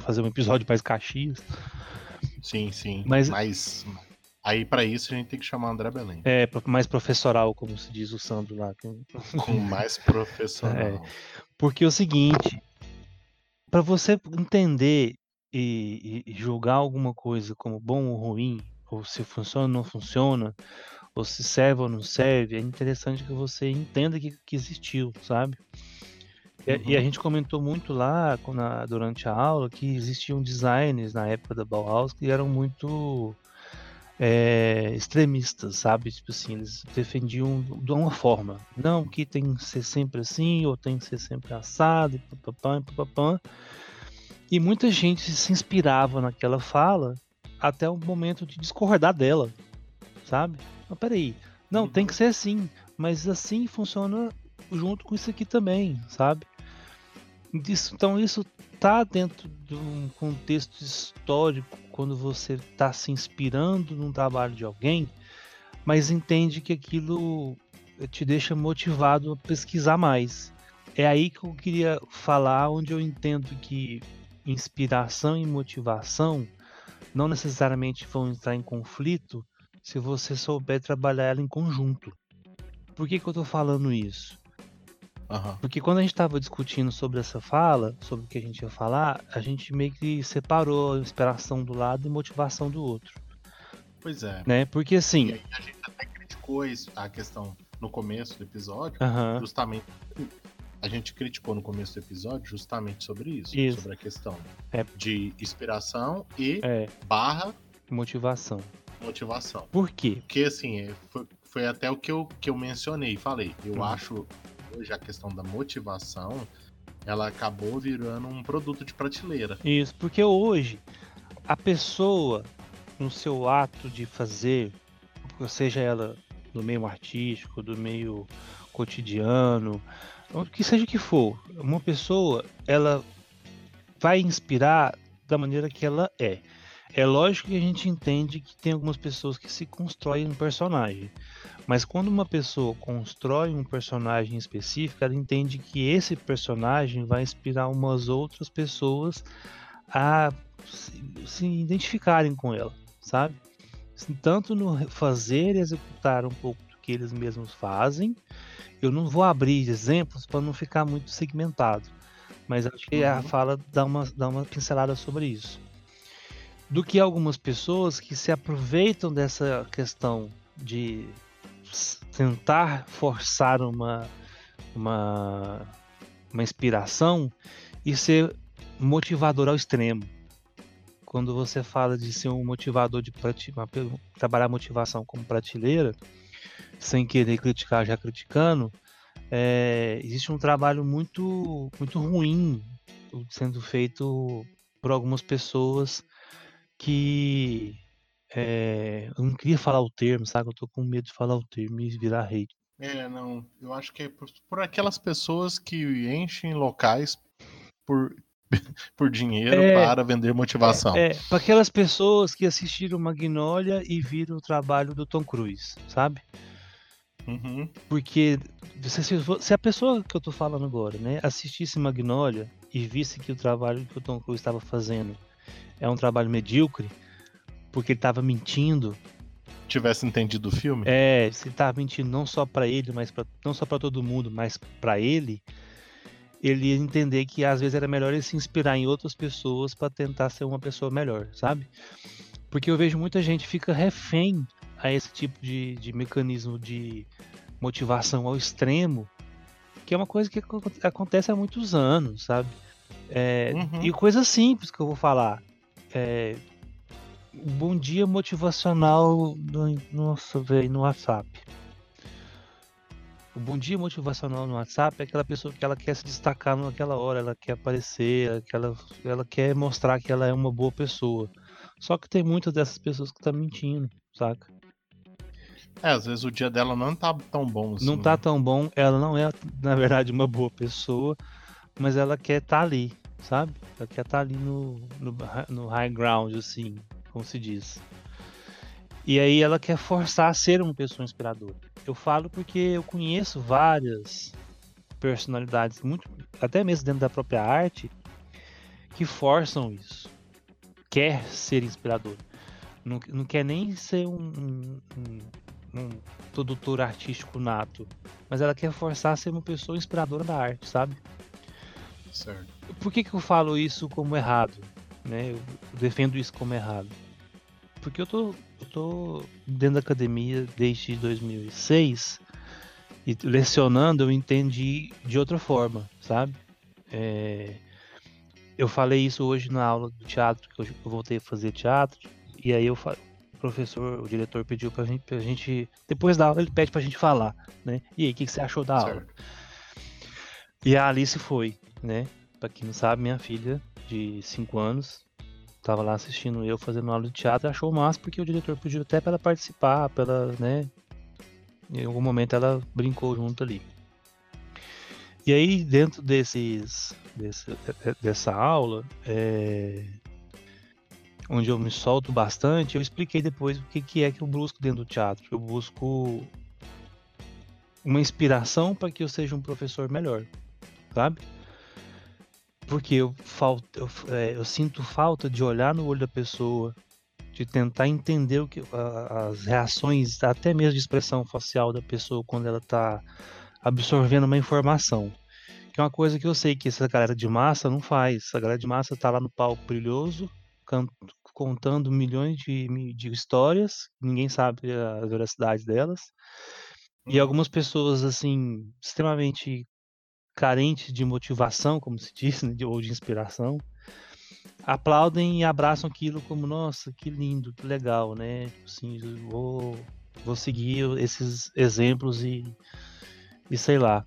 Speaker 1: fazer um episódio mais Caxias.
Speaker 2: Sim, sim.
Speaker 1: Mas-
Speaker 2: Mas, aí pra isso a gente tem que chamar André Belém.
Speaker 1: É, mais professoral, como se diz o Sandro lá.
Speaker 2: Com mais profissional.
Speaker 1: É. Porque é o seguinte, para você entender e, e- e julgar alguma coisa como bom ou ruim, ou se funciona ou não funciona, ou se serve ou não serve, é interessante que você entenda que, que existiu, sabe? E, a- e a
Speaker 2: Uhum.
Speaker 1: gente comentou muito lá quando a- durante a aula que existiam designers na época da Bauhaus que eram muito é, extremistas, sabe? Tipo assim, eles defendiam de uma forma. Não, que tem que ser sempre assim, ou tem que ser sempre assado, e papapá, e papapá. E muita gente se inspirava naquela fala até o momento de discordar dela, sabe? Mas peraí, não, tem que ser assim, mas assim funciona junto com isso aqui também, sabe? Isso- então isso tá dentro de um contexto histórico quando você está se inspirando num trabalho de alguém, mas entende que aquilo te deixa motivado a pesquisar mais. É aí que eu queria falar onde eu entendo que inspiração e motivação não necessariamente vão entrar em conflito se você souber trabalhar ela em conjunto. Por que, que eu tô falando isso?
Speaker 2: Aham.
Speaker 1: Porque quando a gente estava discutindo sobre essa fala, sobre o que a gente ia falar, a gente meio que separou a inspiração do lado e motivação do outro,
Speaker 2: Pois é.
Speaker 1: né? Porque assim,
Speaker 2: aí a gente até criticou isso, a questão no começo do episódio,
Speaker 1: aham,
Speaker 2: justamente a gente criticou no começo do episódio justamente sobre isso,
Speaker 1: Isso.
Speaker 2: sobre a questão
Speaker 1: É.
Speaker 2: de inspiração e
Speaker 1: É,
Speaker 2: barra
Speaker 1: motivação.
Speaker 2: motivação.
Speaker 1: Por quê?
Speaker 2: Porque assim, é, foi, foi até o que eu, que eu mencionei e falei. Eu
Speaker 1: Uhum.
Speaker 2: acho hoje a questão da motivação ela acabou virando um produto de prateleira.
Speaker 1: Isso, porque hoje a pessoa, no seu ato de fazer, seja ela do meio artístico, do meio cotidiano, o que seja que for, uma pessoa, ela vai inspirar da maneira que ela é. É lógico que a gente entende que tem algumas pessoas que se constroem um personagem. Mas quando uma pessoa constrói um personagem específico, ela entende que esse personagem vai inspirar umas outras pessoas a se, se identificarem com ela, sabe? Tanto no fazer e executar um pouco do que eles mesmos fazem. Eu não vou abrir exemplos para não ficar muito segmentado, mas acho que a
Speaker 2: Uhum.
Speaker 1: fala dá uma, dá uma pincelada sobre isso. Do que algumas pessoas que se aproveitam dessa questão de tentar forçar uma, uma, uma inspiração e ser motivador ao extremo. Quando você fala de ser um motivador de trabalhar motivação como prateleira, sem querer criticar já criticando, é, existe um trabalho muito muito ruim sendo feito por algumas pessoas que é, eu não queria falar o termo, sabe? Eu tô com medo de falar o termo e virar hate.
Speaker 2: É, não, eu acho que é por, por aquelas pessoas que enchem locais por, por dinheiro
Speaker 1: É.
Speaker 2: para vender motivação.
Speaker 1: É, para aquelas pessoas que assistiram Magnolia e viram o trabalho do Tom Cruise, sabe?
Speaker 2: Uhum.
Speaker 1: Porque se, se- se a pessoa que eu tô falando agora, né, assistisse Magnolia e visse que o trabalho que o Tom Cruise estava fazendo é um trabalho medíocre, porque ele estava mentindo,
Speaker 2: Tivesse entendido o filme?
Speaker 1: é, se estava mentindo não só para ele, mas pra, não só para todo mundo, mas para ele, ele ia entender que às vezes era melhor ele se inspirar em outras pessoas para tentar ser uma pessoa melhor, sabe? Porque eu vejo muita gente fica refém a esse tipo de, de mecanismo de motivação ao extremo, que é uma coisa que acon- acontece há muitos anos, sabe? É,
Speaker 2: Uhum.
Speaker 1: E coisa simples que eu vou falar. É, o bom dia motivacional no, nossa, véi, no WhatsApp. O bom dia motivacional no WhatsApp é aquela pessoa que ela quer se destacar naquela hora, ela quer aparecer, ela, ela quer mostrar que ela é uma boa pessoa. Só que tem muitas dessas pessoas que estão mentindo, saca?
Speaker 2: É, às vezes o dia dela não tá tão bom assim.
Speaker 1: Não tá
Speaker 2: né?
Speaker 1: tão bom, ela não é, na verdade, uma boa pessoa, mas ela quer estar ali, sabe? Ela quer estar ali no, no, no high ground, assim, como se diz. E aí ela quer forçar a ser uma pessoa inspiradora. Eu falo porque eu conheço várias personalidades, muito, até mesmo dentro da própria arte, que forçam isso. Quer ser inspirador. Não, não quer nem ser um- um- um produtor artístico nato, mas ela quer forçar a ser uma pessoa inspiradora da arte, sabe?
Speaker 2: Certo.
Speaker 1: Por que, que eu falo isso como errado? Né? Eu defendo isso como errado. Porque eu tô, eu tô dentro da academia desde 2006 e lecionando eu entendi de outra forma, sabe? É, eu falei isso hoje na aula do teatro, que eu voltei a fazer teatro, e aí eu fa- o professor, o diretor pediu pra gente, pra gente, depois da aula ele pede pra gente falar, né? E aí, o que, que você achou da aula?
Speaker 2: certo.
Speaker 1: E a Alice foi, né? Pra quem não sabe, minha filha de 5 anos tava lá assistindo eu fazendo aula de teatro e achou massa porque o diretor pediu até pra ela participar, pra ela, né? Em algum momento ela brincou junto ali. E aí, dentro desses, desse, de- dessa aula, é, onde eu me solto bastante, eu expliquei depois o que, que é que eu busco dentro do teatro. Eu busco uma inspiração para que eu seja um professor melhor, sabe? Porque eu, falta, eu, é, eu sinto falta de olhar no olho da pessoa, de tentar entender o que, a- as reações, até mesmo de expressão facial da pessoa quando ela está absorvendo uma informação. Que é uma coisa que eu sei que essa galera de massa não faz. Essa galera de massa tá lá no palco brilhoso, can- contando milhões de, de histórias, ninguém sabe a veracidade delas. E algumas pessoas, assim, extremamente carentes de motivação, como se diz, né, ou de inspiração, aplaudem e abraçam aquilo como, nossa, que lindo, que legal, né? Tipo assim, vou, vou seguir esses exemplos e, e sei lá.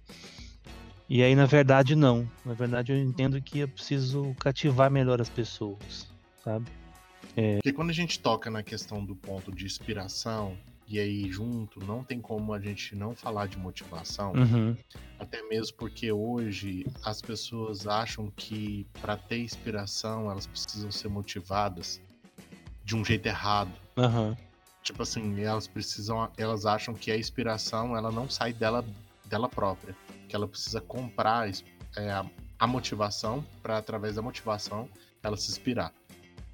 Speaker 1: E aí, na verdade, não. Na verdade, eu entendo que eu preciso cativar melhor as pessoas, sabe?
Speaker 2: Porque quando a gente toca na questão do ponto de inspiração, e aí junto, não tem como a gente não falar de motivação,
Speaker 1: Uhum.
Speaker 2: até mesmo porque hoje as pessoas acham que para ter inspiração elas precisam ser motivadas de um jeito errado.
Speaker 1: Aham.
Speaker 2: Tipo assim, elas precisam, elas acham que a inspiração ela não sai dela, dela própria, que ela precisa comprar é, a, a motivação para através da motivação ela se inspirar.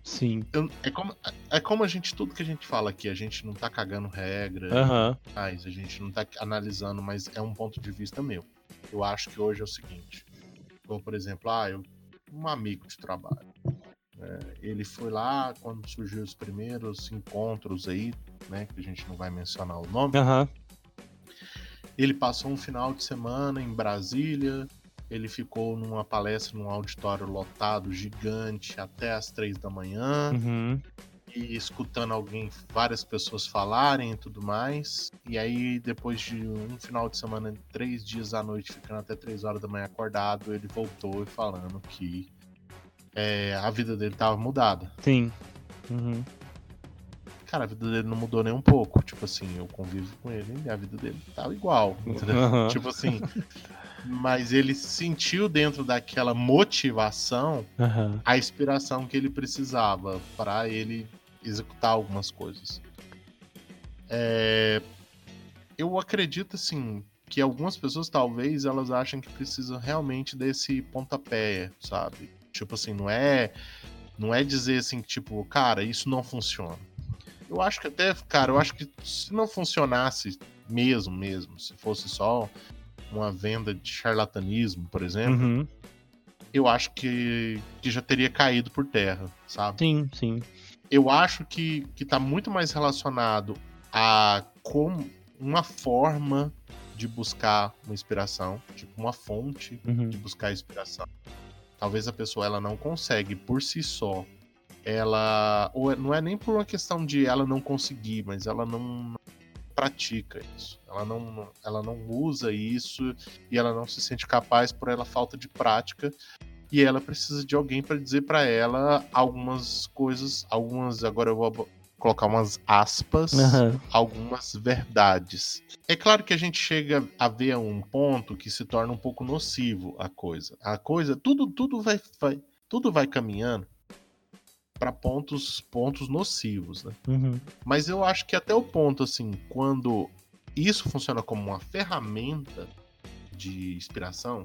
Speaker 1: Sim.
Speaker 2: Eu- é, como, é como a gente, tudo que a gente fala aqui, a gente não tá cagando regra,
Speaker 1: Aham.
Speaker 2: mas a gente não tá analisando, mas é um ponto de vista meu. Eu acho que hoje é o seguinte, como por exemplo, ah, eu, um amigo de trabalho, é, ele foi lá quando surgiu os primeiros encontros aí, né, que a gente não vai mencionar o nome,
Speaker 1: Aham.
Speaker 2: ele passou um final de semana em Brasília, ele ficou numa palestra num auditório lotado, gigante, até as três da manhã,
Speaker 1: Uhum.
Speaker 2: e escutando alguém, várias pessoas falarem e tudo mais. E aí, depois de um final de semana, três dias à noite, ficando até três horas da manhã acordado, ele voltou e falando que é, a vida dele tava mudada.
Speaker 1: Sim. Uhum.
Speaker 2: Cara, a vida dele não mudou nem um pouco. Tipo assim, eu convivo com ele e a vida dele tava igual. Entendeu?
Speaker 1: Aham.
Speaker 2: Tipo assim. Mas ele sentiu dentro daquela motivação
Speaker 1: Aham.
Speaker 2: a inspiração que ele precisava para ele executar algumas coisas. É, Eu acredito assim que algumas pessoas talvez elas acham que precisam realmente desse pontapé, sabe? Tipo assim, não é não é dizer assim que tipo, cara, isso não funciona. Eu acho que até, cara, eu acho que se não funcionasse mesmo, mesmo, se fosse só uma venda de charlatanismo, por exemplo,
Speaker 1: Uhum.
Speaker 2: eu acho que, que já teria caído por terra, sabe?
Speaker 1: Sim, sim.
Speaker 2: Eu acho que, que tá muito mais relacionado a como uma forma de buscar uma inspiração, tipo uma fonte
Speaker 1: Uhum.
Speaker 2: de buscar inspiração. Talvez a pessoa ela não consegue por si só. Ela ou é- não é nem por uma questão de ela não conseguir, mas ela não pratica isso. Ela não, ela não usa isso e ela não se sente capaz por ela falta de prática e ela precisa de alguém para dizer para ela algumas coisas, algumas agora eu vou colocar umas aspas,
Speaker 1: Aham.
Speaker 2: algumas verdades. É claro que a gente chega a ver um ponto que se torna um pouco nocivo a coisa. A coisa, tudo tudo vai, vai tudo vai caminhando para pontos pontos nocivos, né?
Speaker 1: Uhum.
Speaker 2: Mas eu acho que até o ponto, assim, quando isso funciona como uma ferramenta de inspiração,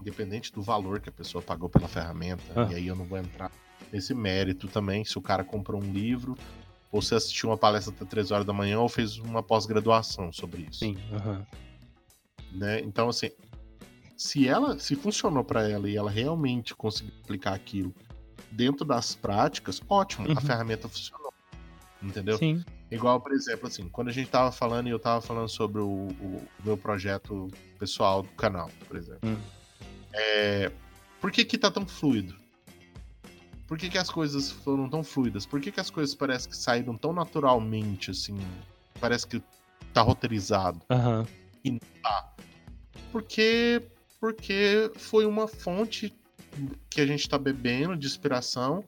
Speaker 2: independente do valor que a pessoa pagou pela ferramenta,
Speaker 1: Ah.
Speaker 2: e aí eu não vou entrar nesse mérito também, se o cara comprou um livro, ou se assistiu uma palestra até 3 horas da manhã, ou fez uma pós-graduação sobre isso.
Speaker 1: Sim. Aham.
Speaker 2: Né? Então, assim, se ela se funcionou para ela e ela realmente conseguiu aplicar aquilo dentro das práticas, ótimo,
Speaker 1: Uhum.
Speaker 2: a ferramenta funcionou. Entendeu?
Speaker 1: Sim.
Speaker 2: Igual, por exemplo, assim, quando a gente tava falando e eu tava falando sobre o, o meu projeto pessoal do canal, por exemplo.
Speaker 1: Hum.
Speaker 2: É, por que que tá tão fluido? Por que que as coisas foram tão fluidas? Por que que as coisas parecem que saíram tão naturalmente, assim? Parece que tá roteirizado.
Speaker 1: Aham.
Speaker 2: Porque, porque foi uma fonte que a gente tá bebendo de inspiração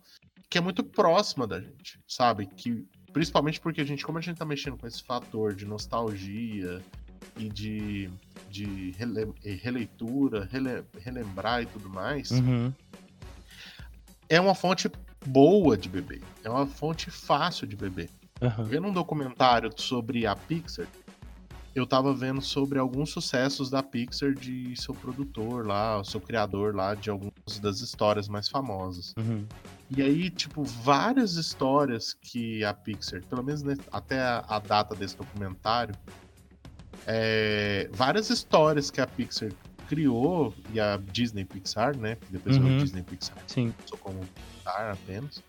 Speaker 2: que é muito próxima da gente, sabe? Que principalmente porque a gente, como a gente tá mexendo com esse fator de nostalgia e de, de rele- releitura, rele- relembrar e tudo mais,
Speaker 1: Uhum.
Speaker 2: é uma fonte boa de beber. É uma fonte fácil de beber.
Speaker 1: Aham.
Speaker 2: Vendo um documentário sobre a Pixar, eu tava vendo sobre alguns sucessos da Pixar de seu produtor lá, seu criador lá, de algumas das histórias mais famosas.
Speaker 1: Uhum.
Speaker 2: E aí, tipo, várias histórias que a Pixar, pelo menos até a, a data desse documentário, é, várias histórias que a Pixar criou, e a Disney Pixar, né? Depois
Speaker 1: Uhum.
Speaker 2: virou Disney Pixar
Speaker 1: Sim.
Speaker 2: só como Pixar apenas.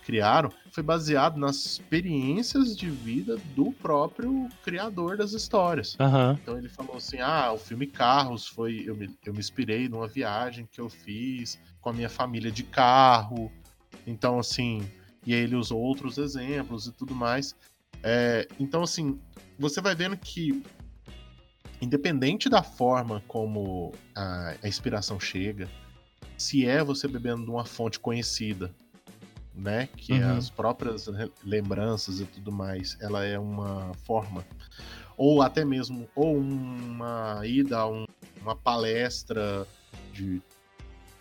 Speaker 2: Criaram foi baseado nas experiências de vida do próprio criador das histórias.
Speaker 1: Aham.
Speaker 2: Então ele falou assim: ah, o filme Carros foi. Eu me, eu me inspirei numa viagem que eu fiz com a minha família de carro. Então, assim, e aí ele usou outros exemplos e tudo mais. É, então, assim, você vai vendo que, independente da forma como a, a inspiração chega, se é você bebendo de uma fonte conhecida, né, que
Speaker 1: Uhum.
Speaker 2: as próprias lembranças e tudo mais, ela é uma forma, ou até mesmo, ou uma ida a um- uma palestra de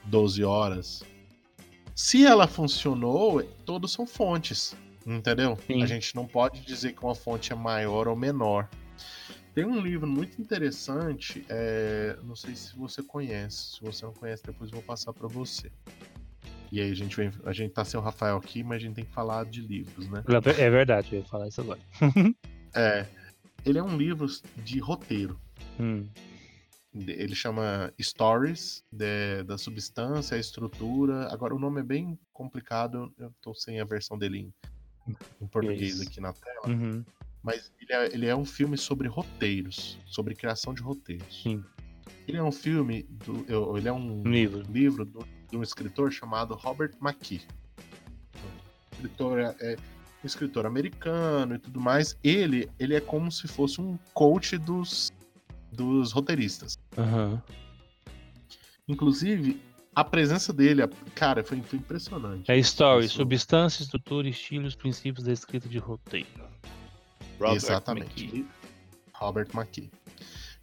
Speaker 2: 12 horas. Se ela funcionou, todos são fontes, entendeu?
Speaker 1: Sim.
Speaker 2: A gente não pode dizer que uma fonte é maior ou menor. Tem um livro muito interessante, é, não sei se você conhece. Se você não conhece, depois eu vou passar para você. E aí a gente vem, a gente tá sem o Rafael aqui, mas a gente tem que falar de livros, né?
Speaker 1: É verdade, eu ia falar isso agora.
Speaker 2: É, ele é um livro de roteiro.
Speaker 1: Hum.
Speaker 2: Ele chama Stories de- da substância, a estrutura. Agora o nome é bem complicado, eu tô sem a versão dele em, em português aqui na tela.
Speaker 1: Uhum.
Speaker 2: Mas ele é, ele é um filme sobre roteiros, sobre criação de roteiros.
Speaker 1: Sim.
Speaker 2: Ele é um filme, do, ele é um
Speaker 1: Um livro.
Speaker 2: livro do- de um escritor chamado Robert McKee. Escritor é, é um escritor americano e tudo mais. Ele, ele é como se fosse um coach dos, dos roteiristas.
Speaker 1: Aham.
Speaker 2: Inclusive, a presença dele, cara, foi, foi impressionante.
Speaker 1: É story,
Speaker 2: Isso.
Speaker 1: substância, estrutura, estilos, princípios da escrita de roteiro. Robert
Speaker 2: Exatamente.
Speaker 1: McKee.
Speaker 2: Robert McKee.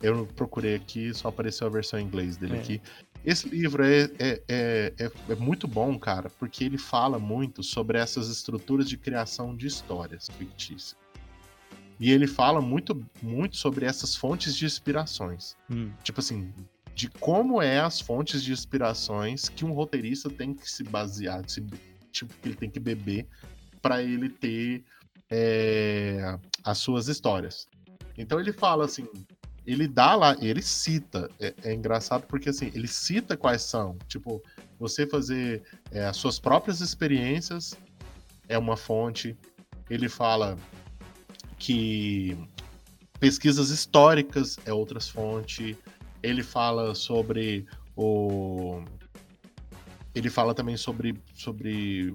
Speaker 2: Eu procurei aqui, só apareceu a versão em inglês dele
Speaker 1: É.
Speaker 2: aqui. Esse livro é, é, é, é, é muito bom, cara, porque ele fala muito sobre essas estruturas de criação de histórias fictícias. E ele fala muito, muito sobre essas fontes de inspirações.
Speaker 1: Hum.
Speaker 2: Tipo assim, de como é as fontes de inspirações que um roteirista tem que se basear, se- tipo, que ele tem que beber para ele ter é, as suas histórias. Então ele fala assim, ele dá lá, ele cita, é, é engraçado porque assim, ele cita quais são, tipo, você fazer é, as suas próprias experiências é uma fonte. Ele fala que pesquisas históricas é outras fontes. Ele fala sobre o ele fala também sobre sobre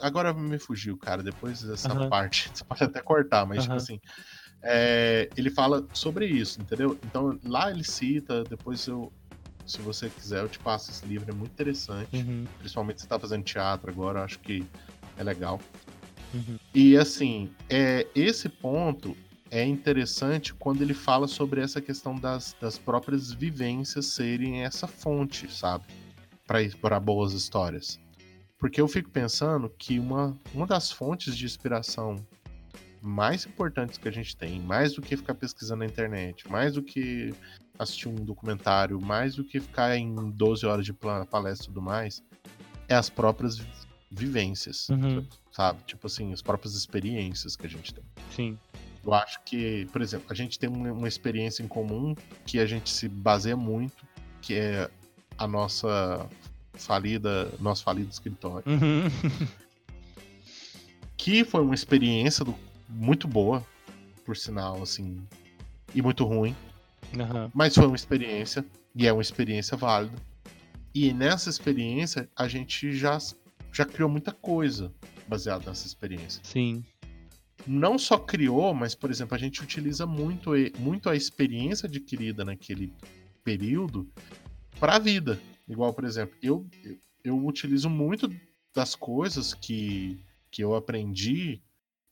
Speaker 2: agora me fugiu, cara, depois dessa
Speaker 1: Aham.
Speaker 2: parte, você pode até cortar, mas tipo
Speaker 1: Aham.
Speaker 2: assim, é, ele fala sobre isso, entendeu? Então lá ele cita, depois eu se você quiser eu te passo esse livro, é muito interessante.
Speaker 1: Uhum.
Speaker 2: Principalmente se você tá fazendo teatro agora, eu acho que é legal.
Speaker 1: Uhum.
Speaker 2: E assim, é, esse ponto é interessante quando ele fala sobre essa questão das, das próprias vivências serem essa fonte, sabe? Para boas histórias. Porque eu fico pensando que uma, uma das fontes de inspiração mais importantes que a gente tem, mais do que ficar pesquisando na internet, mais do que assistir um documentário, mais do que ficar em 12 horas de palestra e tudo mais, é as próprias vi- vivências,
Speaker 1: Uhum.
Speaker 2: sabe? Tipo assim, as próprias experiências que a gente tem.
Speaker 1: Sim.
Speaker 2: Eu acho que, por exemplo, a gente tem uma uma experiência em comum que a gente se baseia muito, que é a nossa falida, nosso falido escritório.
Speaker 1: Uhum.
Speaker 2: Que foi uma experiência do- muito boa, por sinal, assim, e muito ruim.
Speaker 1: Aham.
Speaker 2: Mas foi uma experiência, e é uma experiência válida. E nessa experiência, a gente já, já criou muita coisa baseada nessa experiência.
Speaker 1: Sim.
Speaker 2: Não só criou, mas, por exemplo, a gente utiliza muito, muito a experiência adquirida naquele período para a vida. Igual, por exemplo, eu, eu, eu utilizo muito das coisas que, que eu aprendi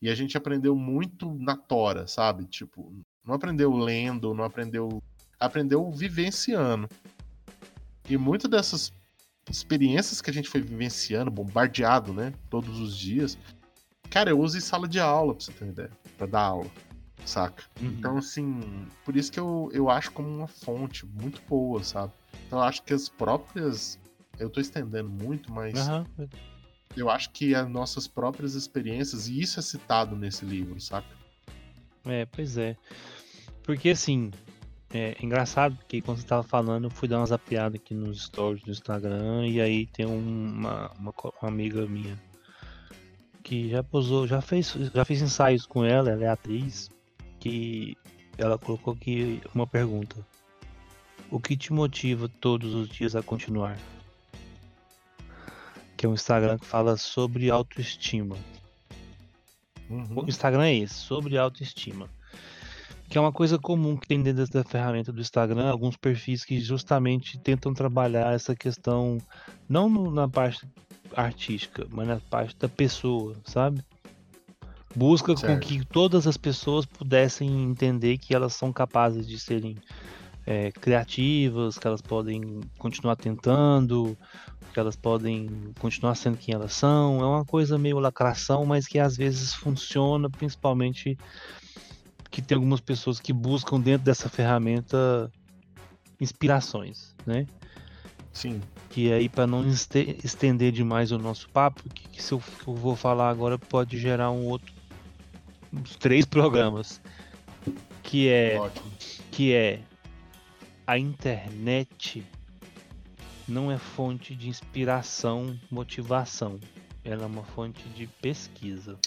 Speaker 2: e a gente aprendeu muito na tora, sabe? Tipo, não aprendeu lendo, não aprendeu. Aprendeu vivenciando. E muitas dessas experiências que a gente foi vivenciando, bombardeado, né? Todos os dias. Cara, eu uso em sala de aula, pra você ter uma ideia. Pra dar aula. Saca?
Speaker 1: Uhum.
Speaker 2: Então, assim, por isso que eu, eu acho como uma fonte muito boa, sabe? Então, eu acho que as próprias. Eu tô estendendo muito, mas
Speaker 1: Aham.
Speaker 2: Eu acho que as nossas próprias experiências, e isso é citado nesse livro, saca?
Speaker 1: É, pois é. Porque assim, é engraçado porque quando você tava falando, eu fui dar uma zapeada aqui nos stories do Instagram e aí tem uma, uma, uma amiga minha que já posou, já fez, já fiz ensaios com ela, ela é atriz, que ela colocou aqui uma pergunta. O que te motiva todos os dias a continuar? Que é um Instagram que fala sobre autoestima.
Speaker 2: Uhum.
Speaker 1: O Instagram é esse, sobre autoestima. Que é uma coisa comum que tem dentro da ferramenta do Instagram, alguns perfis que justamente tentam trabalhar essa questão, não na parte artística, mas na parte da pessoa, sabe? Busca com
Speaker 2: Certo.
Speaker 1: que todas as pessoas pudessem entender que elas são capazes de serem é, criativas, que elas podem continuar tentando, que elas podem continuar sendo quem elas são. É uma coisa meio lacração, mas que às vezes funciona, principalmente que tem algumas pessoas que buscam dentro dessa ferramenta inspirações, né?
Speaker 2: Sim.
Speaker 1: Que aí para não este- estender demais o nosso papo, que, que se eu, que eu vou falar agora pode gerar um outro uns três programas, que é
Speaker 2: Ótimo.
Speaker 1: que é a internet não é fonte de inspiração, motivação. Ela é uma fonte de pesquisa,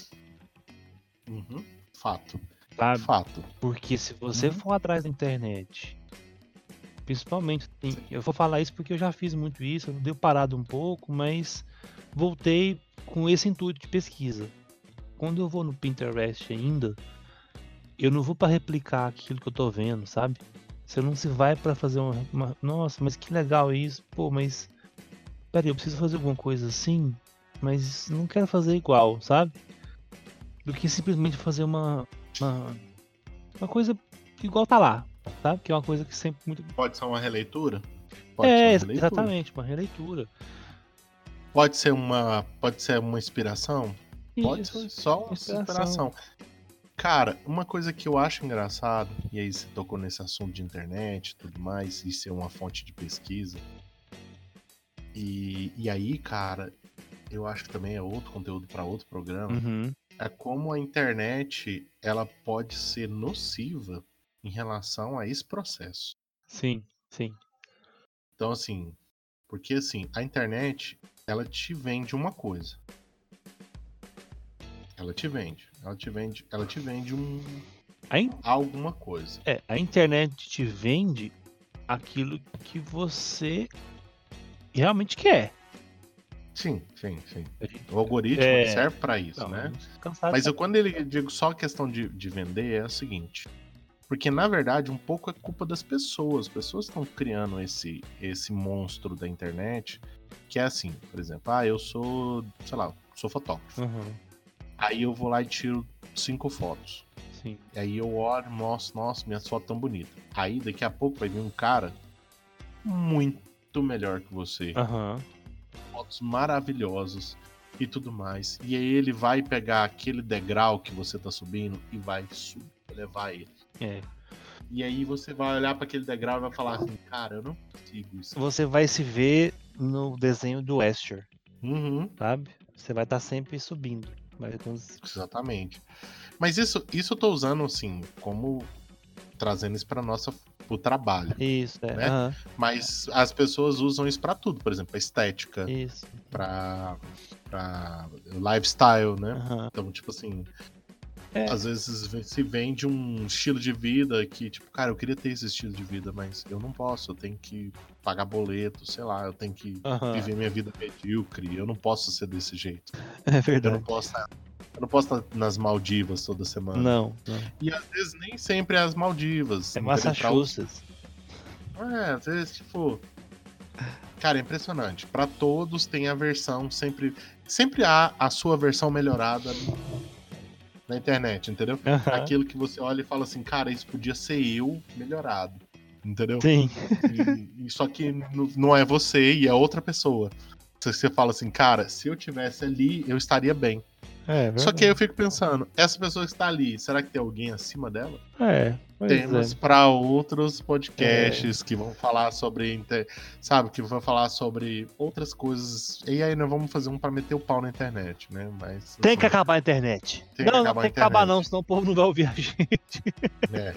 Speaker 2: Uhum. Fato.
Speaker 1: sabe?
Speaker 2: Fato.
Speaker 1: Porque se você
Speaker 2: Uhum.
Speaker 1: for atrás da internet, principalmente, tem- eu vou falar isso porque eu já fiz muito isso, eu dei parado um pouco, mas voltei com esse intuito de pesquisa. Quando eu vou no Pinterest ainda, eu não vou para replicar aquilo que eu tô vendo, sabe? Você não se vai para fazer uma, uma- Nossa, mas que legal isso. Pô, mas. Peraí, eu preciso fazer alguma coisa assim, mas não quero fazer igual, sabe? Do que simplesmente fazer uma. Uma, uma coisa igual tá lá, sabe? Que é uma coisa que sempre muito.
Speaker 2: Pode ser uma releitura? Pode
Speaker 1: é,
Speaker 2: ser uma releitura.
Speaker 1: exatamente, uma releitura.
Speaker 2: Pode ser uma, pode ser uma inspiração? Pode
Speaker 1: Isso.
Speaker 2: ser só uma
Speaker 1: inspiração.
Speaker 2: inspiração. Cara, uma coisa que eu acho engraçado, e aí você tocou nesse assunto de internet e tudo mais, e ser uma fonte de pesquisa. E, e aí, cara, eu acho que também é outro conteúdo para outro programa.
Speaker 1: Uhum.
Speaker 2: É como a internet ela pode ser nociva em relação a esse processo.
Speaker 1: Sim, sim.
Speaker 2: Então, assim, porque assim, a internet, ela te vende uma coisa. Ela te vende. Ela te vende, ela te vende um
Speaker 1: A, in-
Speaker 2: alguma coisa.
Speaker 1: é, a internet te vende aquilo que você realmente quer.
Speaker 2: Sim, sim, sim.
Speaker 1: A
Speaker 2: O algoritmo
Speaker 1: É.
Speaker 2: serve pra isso,
Speaker 1: Não,
Speaker 2: né? Mas eu, quando ele digo só questão de, de vender, é o seguinte. Porque, na verdade, um pouco é culpa das pessoas. As pessoas estão criando esse, esse monstro da internet, que é assim, por exemplo, ah, eu sou, sei lá, sou fotógrafo.
Speaker 1: Uhum,
Speaker 2: Aí eu vou lá e tiro cinco fotos.
Speaker 1: sim.
Speaker 2: E aí eu olho, nossa, nossa, minhas fotos tão bonitas. Aí daqui a pouco vai vir um cara muito melhor que você.
Speaker 1: Aham.
Speaker 2: Fotos maravilhosas e tudo mais. E aí ele vai pegar aquele degrau que você tá subindo e vai subir, levar ele.
Speaker 1: É.
Speaker 2: E aí você vai olhar para aquele degrau e vai falar assim, cara, eu não consigo isso.
Speaker 1: Você vai se ver no desenho do Escher,
Speaker 2: Uhum,
Speaker 1: sabe? Você vai estar sempre subindo. Com os-
Speaker 2: exatamente. Mas isso, isso eu tô usando assim, como trazendo isso para nossa pro trabalho.
Speaker 1: Isso, é.
Speaker 2: Né?
Speaker 1: aham,
Speaker 2: Mas as pessoas usam isso para tudo, por exemplo, pra estética,
Speaker 1: Isso.
Speaker 2: pra, pra lifestyle, né?
Speaker 1: aham.
Speaker 2: Então, tipo assim,
Speaker 1: É.
Speaker 2: às vezes se vende um estilo de vida que, tipo, cara, eu queria ter esse estilo de vida, mas eu não posso, eu tenho que pagar boleto, sei lá, eu tenho que
Speaker 1: aham.
Speaker 2: viver minha vida medíocre, eu não posso ser desse jeito.
Speaker 1: É
Speaker 2: Eu não
Speaker 1: verdade.
Speaker 2: posso estar. Eu não posso estar nas Maldivas toda semana.
Speaker 1: Não, não.
Speaker 2: E às vezes nem sempre é as Maldivas.
Speaker 1: É Massachusetts.
Speaker 2: É, às vezes, tipo. Cara, é impressionante. Pra todos tem a versão sempre. Sempre há a sua versão melhorada na internet, entendeu? Aquilo que você olha e fala assim, cara, isso podia ser eu melhorado. Entendeu?
Speaker 1: Sim.
Speaker 2: E, e só que não é você e é outra pessoa. Você- Você fala assim, cara, se eu tivesse ali, eu estaria bem.
Speaker 1: É,
Speaker 2: Só que aí eu fico pensando, essa pessoa que está ali, será que tem alguém acima dela?
Speaker 1: É,
Speaker 2: Temos
Speaker 1: é.
Speaker 2: para outros podcasts que vão falar sobre, sabe, que vão falar sobre outras coisas. E aí nós vamos fazer um para meter o pau na internet, né? Mas
Speaker 1: Tem
Speaker 2: assim,
Speaker 1: que acabar a internet.
Speaker 2: Tem que
Speaker 1: não,
Speaker 2: acabar
Speaker 1: não
Speaker 2: a
Speaker 1: tem que acabar não, senão o povo não vai ouvir a gente.
Speaker 2: É.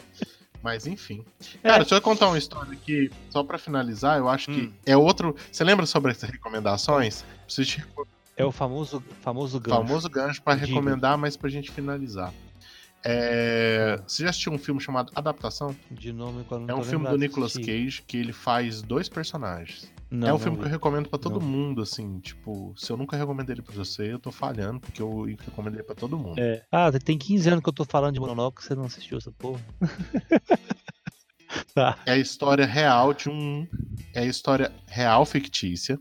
Speaker 2: Mas enfim.
Speaker 1: É.
Speaker 2: Cara, deixa eu contar uma história aqui, só pra finalizar, eu acho que
Speaker 1: Hum.
Speaker 2: é outro. Você lembra sobre essas recomendações? Preciso te,
Speaker 1: É o famoso, famoso gancho.
Speaker 2: Famoso gancho pra
Speaker 1: Diga.
Speaker 2: recomendar, mas pra gente finalizar. É, Você já assistiu um filme chamado Adaptação?
Speaker 1: De nome quando
Speaker 2: É um filme do Nicolas Cage que ele faz dois personagens.
Speaker 1: Não,
Speaker 2: é um
Speaker 1: não
Speaker 2: filme que eu
Speaker 1: vi.
Speaker 2: recomendo pra todo
Speaker 1: Não. mundo,
Speaker 2: assim, tipo, se eu nunca recomendei ele pra você, eu tô falhando, porque eu recomendo ele pra todo mundo.
Speaker 1: É. Ah, tem 15 anos que eu tô falando de Mononoke, você não assistiu essa porra. tá.
Speaker 2: É a história real de um. É a história real fictícia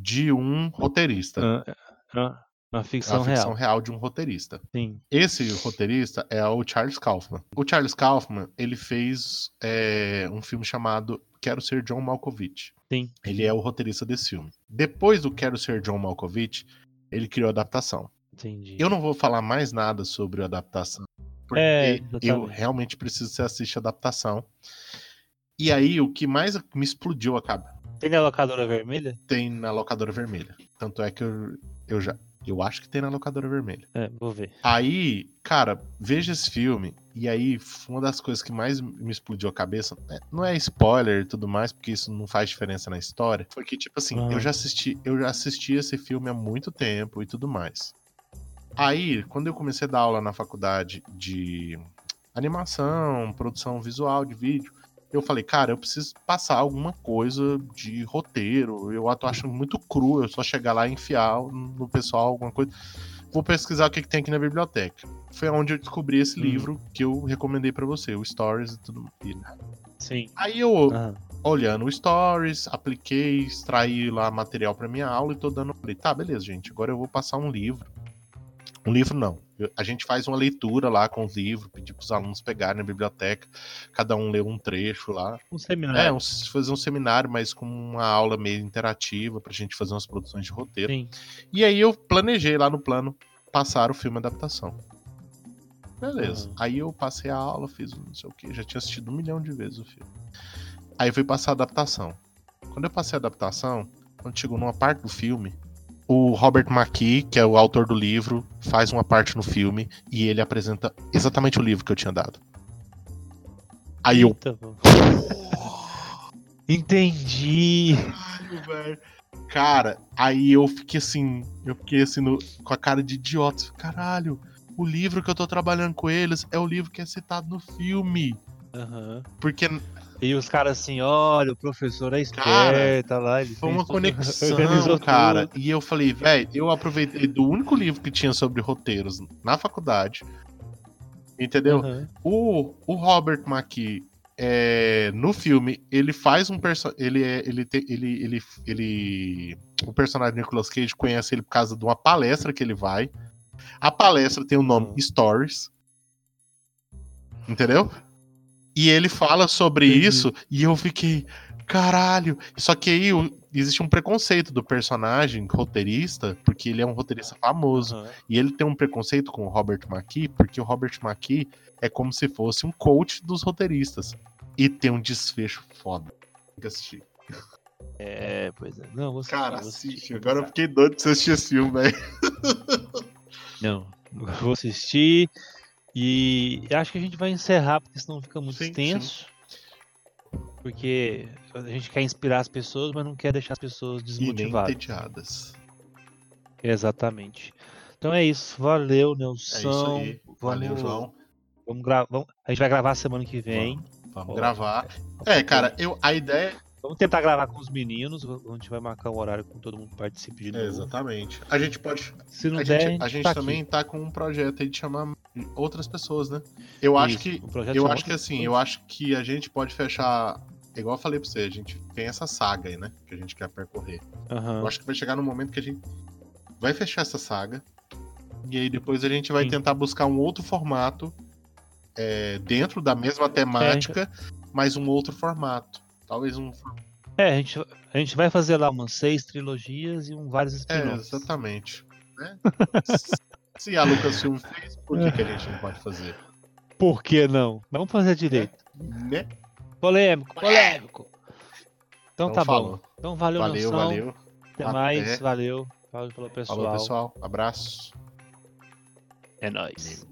Speaker 2: de um roteirista.
Speaker 1: Ah, ah, Uma
Speaker 2: É
Speaker 1: ficção
Speaker 2: a ficção
Speaker 1: real.
Speaker 2: real de um roteirista.
Speaker 1: Sim.
Speaker 2: Esse roteirista é o Charles Kaufman. O Charles Kaufman, ele fez é, um filme chamado Quero Ser John Malkovich.
Speaker 1: Sim.
Speaker 2: Ele é o roteirista desse filme. Depois do Quero Ser John Malkovich, ele criou a adaptação.
Speaker 1: Entendi.
Speaker 2: Eu não vou falar mais nada sobre a adaptação, porque
Speaker 1: É,
Speaker 2: eu realmente preciso que você assiste a adaptação. E aí, o que mais me explodiu a cabeça
Speaker 1: Tem na locadora vermelha?
Speaker 2: tem na locadora vermelha. Tanto é que eu, eu já. Eu acho que tem na locadora vermelha.
Speaker 1: É, vou ver.
Speaker 2: Aí, cara, veja esse filme. E aí, uma das coisas que mais me explodiu a cabeça, né, não é spoiler e tudo mais, porque isso não faz diferença na história. Foi que, tipo assim,
Speaker 1: Ah.
Speaker 2: eu já assisti, eu já assisti esse filme há muito tempo e tudo mais. Aí, quando eu comecei a dar aula na faculdade de animação, produção visual de vídeo, eu falei, cara, eu preciso passar alguma coisa de roteiro. Eu tô achando muito cru, eu só chegar lá e enfiar no pessoal alguma coisa. Vou pesquisar o que, que tem aqui na biblioteca. Foi onde eu descobri esse
Speaker 1: Hum.
Speaker 2: livro que eu recomendei pra você, o Stories e tudo. e-
Speaker 1: Sim.
Speaker 2: Aí eu, olhando o Stories, apliquei, extraí lá material pra minha aula e tô dando. Falei, tá, beleza, gente. Agora eu vou passar um livro. Um livro não. A gente faz uma leitura lá com os livros, pedir pros alunos pegarem na biblioteca, cada um lê um trecho lá.
Speaker 1: um seminário.
Speaker 2: É, um, fazer um seminário, mas com uma aula meio interativa pra gente fazer umas produções de roteiro.
Speaker 1: Sim.
Speaker 2: E aí eu planejei lá no plano passar o filme adaptação. Beleza.
Speaker 1: Uhum.
Speaker 2: Aí eu passei a aula, fiz não sei o que, já tinha assistido um milhão de vezes o filme. Aí eu fui passar a adaptação. Quando eu passei a adaptação, quando chegou numa parte do filme, o Robert McKee, que é o autor do livro, faz uma parte no filme e ele apresenta exatamente o livro que eu tinha dado. Aí eu.
Speaker 1: Entendi.
Speaker 2: Caralho, velho. Cara, aí eu fiquei assim, eu fiquei assim no- com a cara de idiota. Caralho, o livro que eu tô trabalhando com eles é o livro que é citado no filme.
Speaker 1: Aham.
Speaker 2: Porque
Speaker 1: E os caras assim, olha, o professor é
Speaker 2: Cara,
Speaker 1: esperto, tá lá. Ele
Speaker 2: foi uma
Speaker 1: tudo,
Speaker 2: conexão, cara.
Speaker 1: tudo.
Speaker 2: E eu falei, velho, eu aproveitei do único livro que tinha sobre roteiros na faculdade. Entendeu?
Speaker 1: Aham.
Speaker 2: O, o Robert McKee, é, no filme, ele faz um personagem. Ele é. Ele, tem- ele, ele, ele. O personagem Nicolas Cage conhece ele por causa de uma palestra que ele vai. A palestra tem o nome
Speaker 1: Uhum.
Speaker 2: Stories. Entendeu? E ele fala sobre
Speaker 1: Entendi.
Speaker 2: isso e eu fiquei. Caralho! Só que aí o- existe um preconceito do personagem roteirista, porque ele é um roteirista famoso.
Speaker 1: Aham.
Speaker 2: E ele tem um preconceito com o Robert McKee, porque o Robert McKee é como se fosse um coach dos roteiristas. E tem um desfecho foda. Tem que assistir.
Speaker 1: É, pois é. Não, assistir,
Speaker 2: Cara, assiste. Agora eu fiquei doido de você assistir esse filme, velho.
Speaker 1: Não, vou assistir. E acho que a gente vai encerrar, porque senão fica muito
Speaker 2: Sim,
Speaker 1: extenso. Porque a gente quer inspirar as pessoas, mas não quer deixar as pessoas
Speaker 2: E nem
Speaker 1: desmotivadas.
Speaker 2: entediadas.
Speaker 1: Exatamente. Então é isso. Valeu,
Speaker 2: É
Speaker 1: Nelson.
Speaker 2: isso aí. Valeu,
Speaker 1: Vamos-
Speaker 2: João.
Speaker 1: Vamos gravar. A gente vai gravar semana que vem.
Speaker 2: Vamos
Speaker 1: Ó,
Speaker 2: gravar. É, cara, eu, a ideia.
Speaker 1: Vamos tentar gravar com os meninos. A gente vai marcar um horário com todo mundo participe de
Speaker 2: É,
Speaker 1: novo.
Speaker 2: exatamente. A gente pode.
Speaker 1: Se não
Speaker 2: A
Speaker 1: der,
Speaker 2: gente, a gente
Speaker 1: tá
Speaker 2: também
Speaker 1: aqui.
Speaker 2: tá com um projeto aí de chamar outras pessoas, né? Eu acho
Speaker 1: Isso,
Speaker 2: que.
Speaker 1: um projeto
Speaker 2: Eu acho que assim, eu acho que a gente pode fechar. Igual eu falei pra você, a gente tem essa saga aí, né? Que a gente quer percorrer.
Speaker 1: Aham.
Speaker 2: Eu acho que vai chegar no momento que a gente vai fechar essa saga. E aí depois a gente vai
Speaker 1: Sim.
Speaker 2: tentar buscar um outro formato é, dentro da mesma temática, mas um outro formato. Talvez um.
Speaker 1: É, a gente, a gente vai fazer lá umas seis trilogias e um vários
Speaker 2: É,
Speaker 1: spin-offs.
Speaker 2: exatamente. né? Se a Lucasfilm fez, por que, que a gente não pode fazer?
Speaker 1: Por que não? Vamos fazer direito.
Speaker 2: Né?
Speaker 1: Polêmico, polêmico. Então,
Speaker 2: Então
Speaker 1: tá
Speaker 2: falou.
Speaker 1: bom. Então valeu,
Speaker 2: Valeu,
Speaker 1: Nelson.
Speaker 2: valeu.
Speaker 1: Até
Speaker 2: Até.
Speaker 1: mais, valeu. Falou pelo pessoal.
Speaker 2: Falou, pessoal. Abraço.
Speaker 1: É nóis.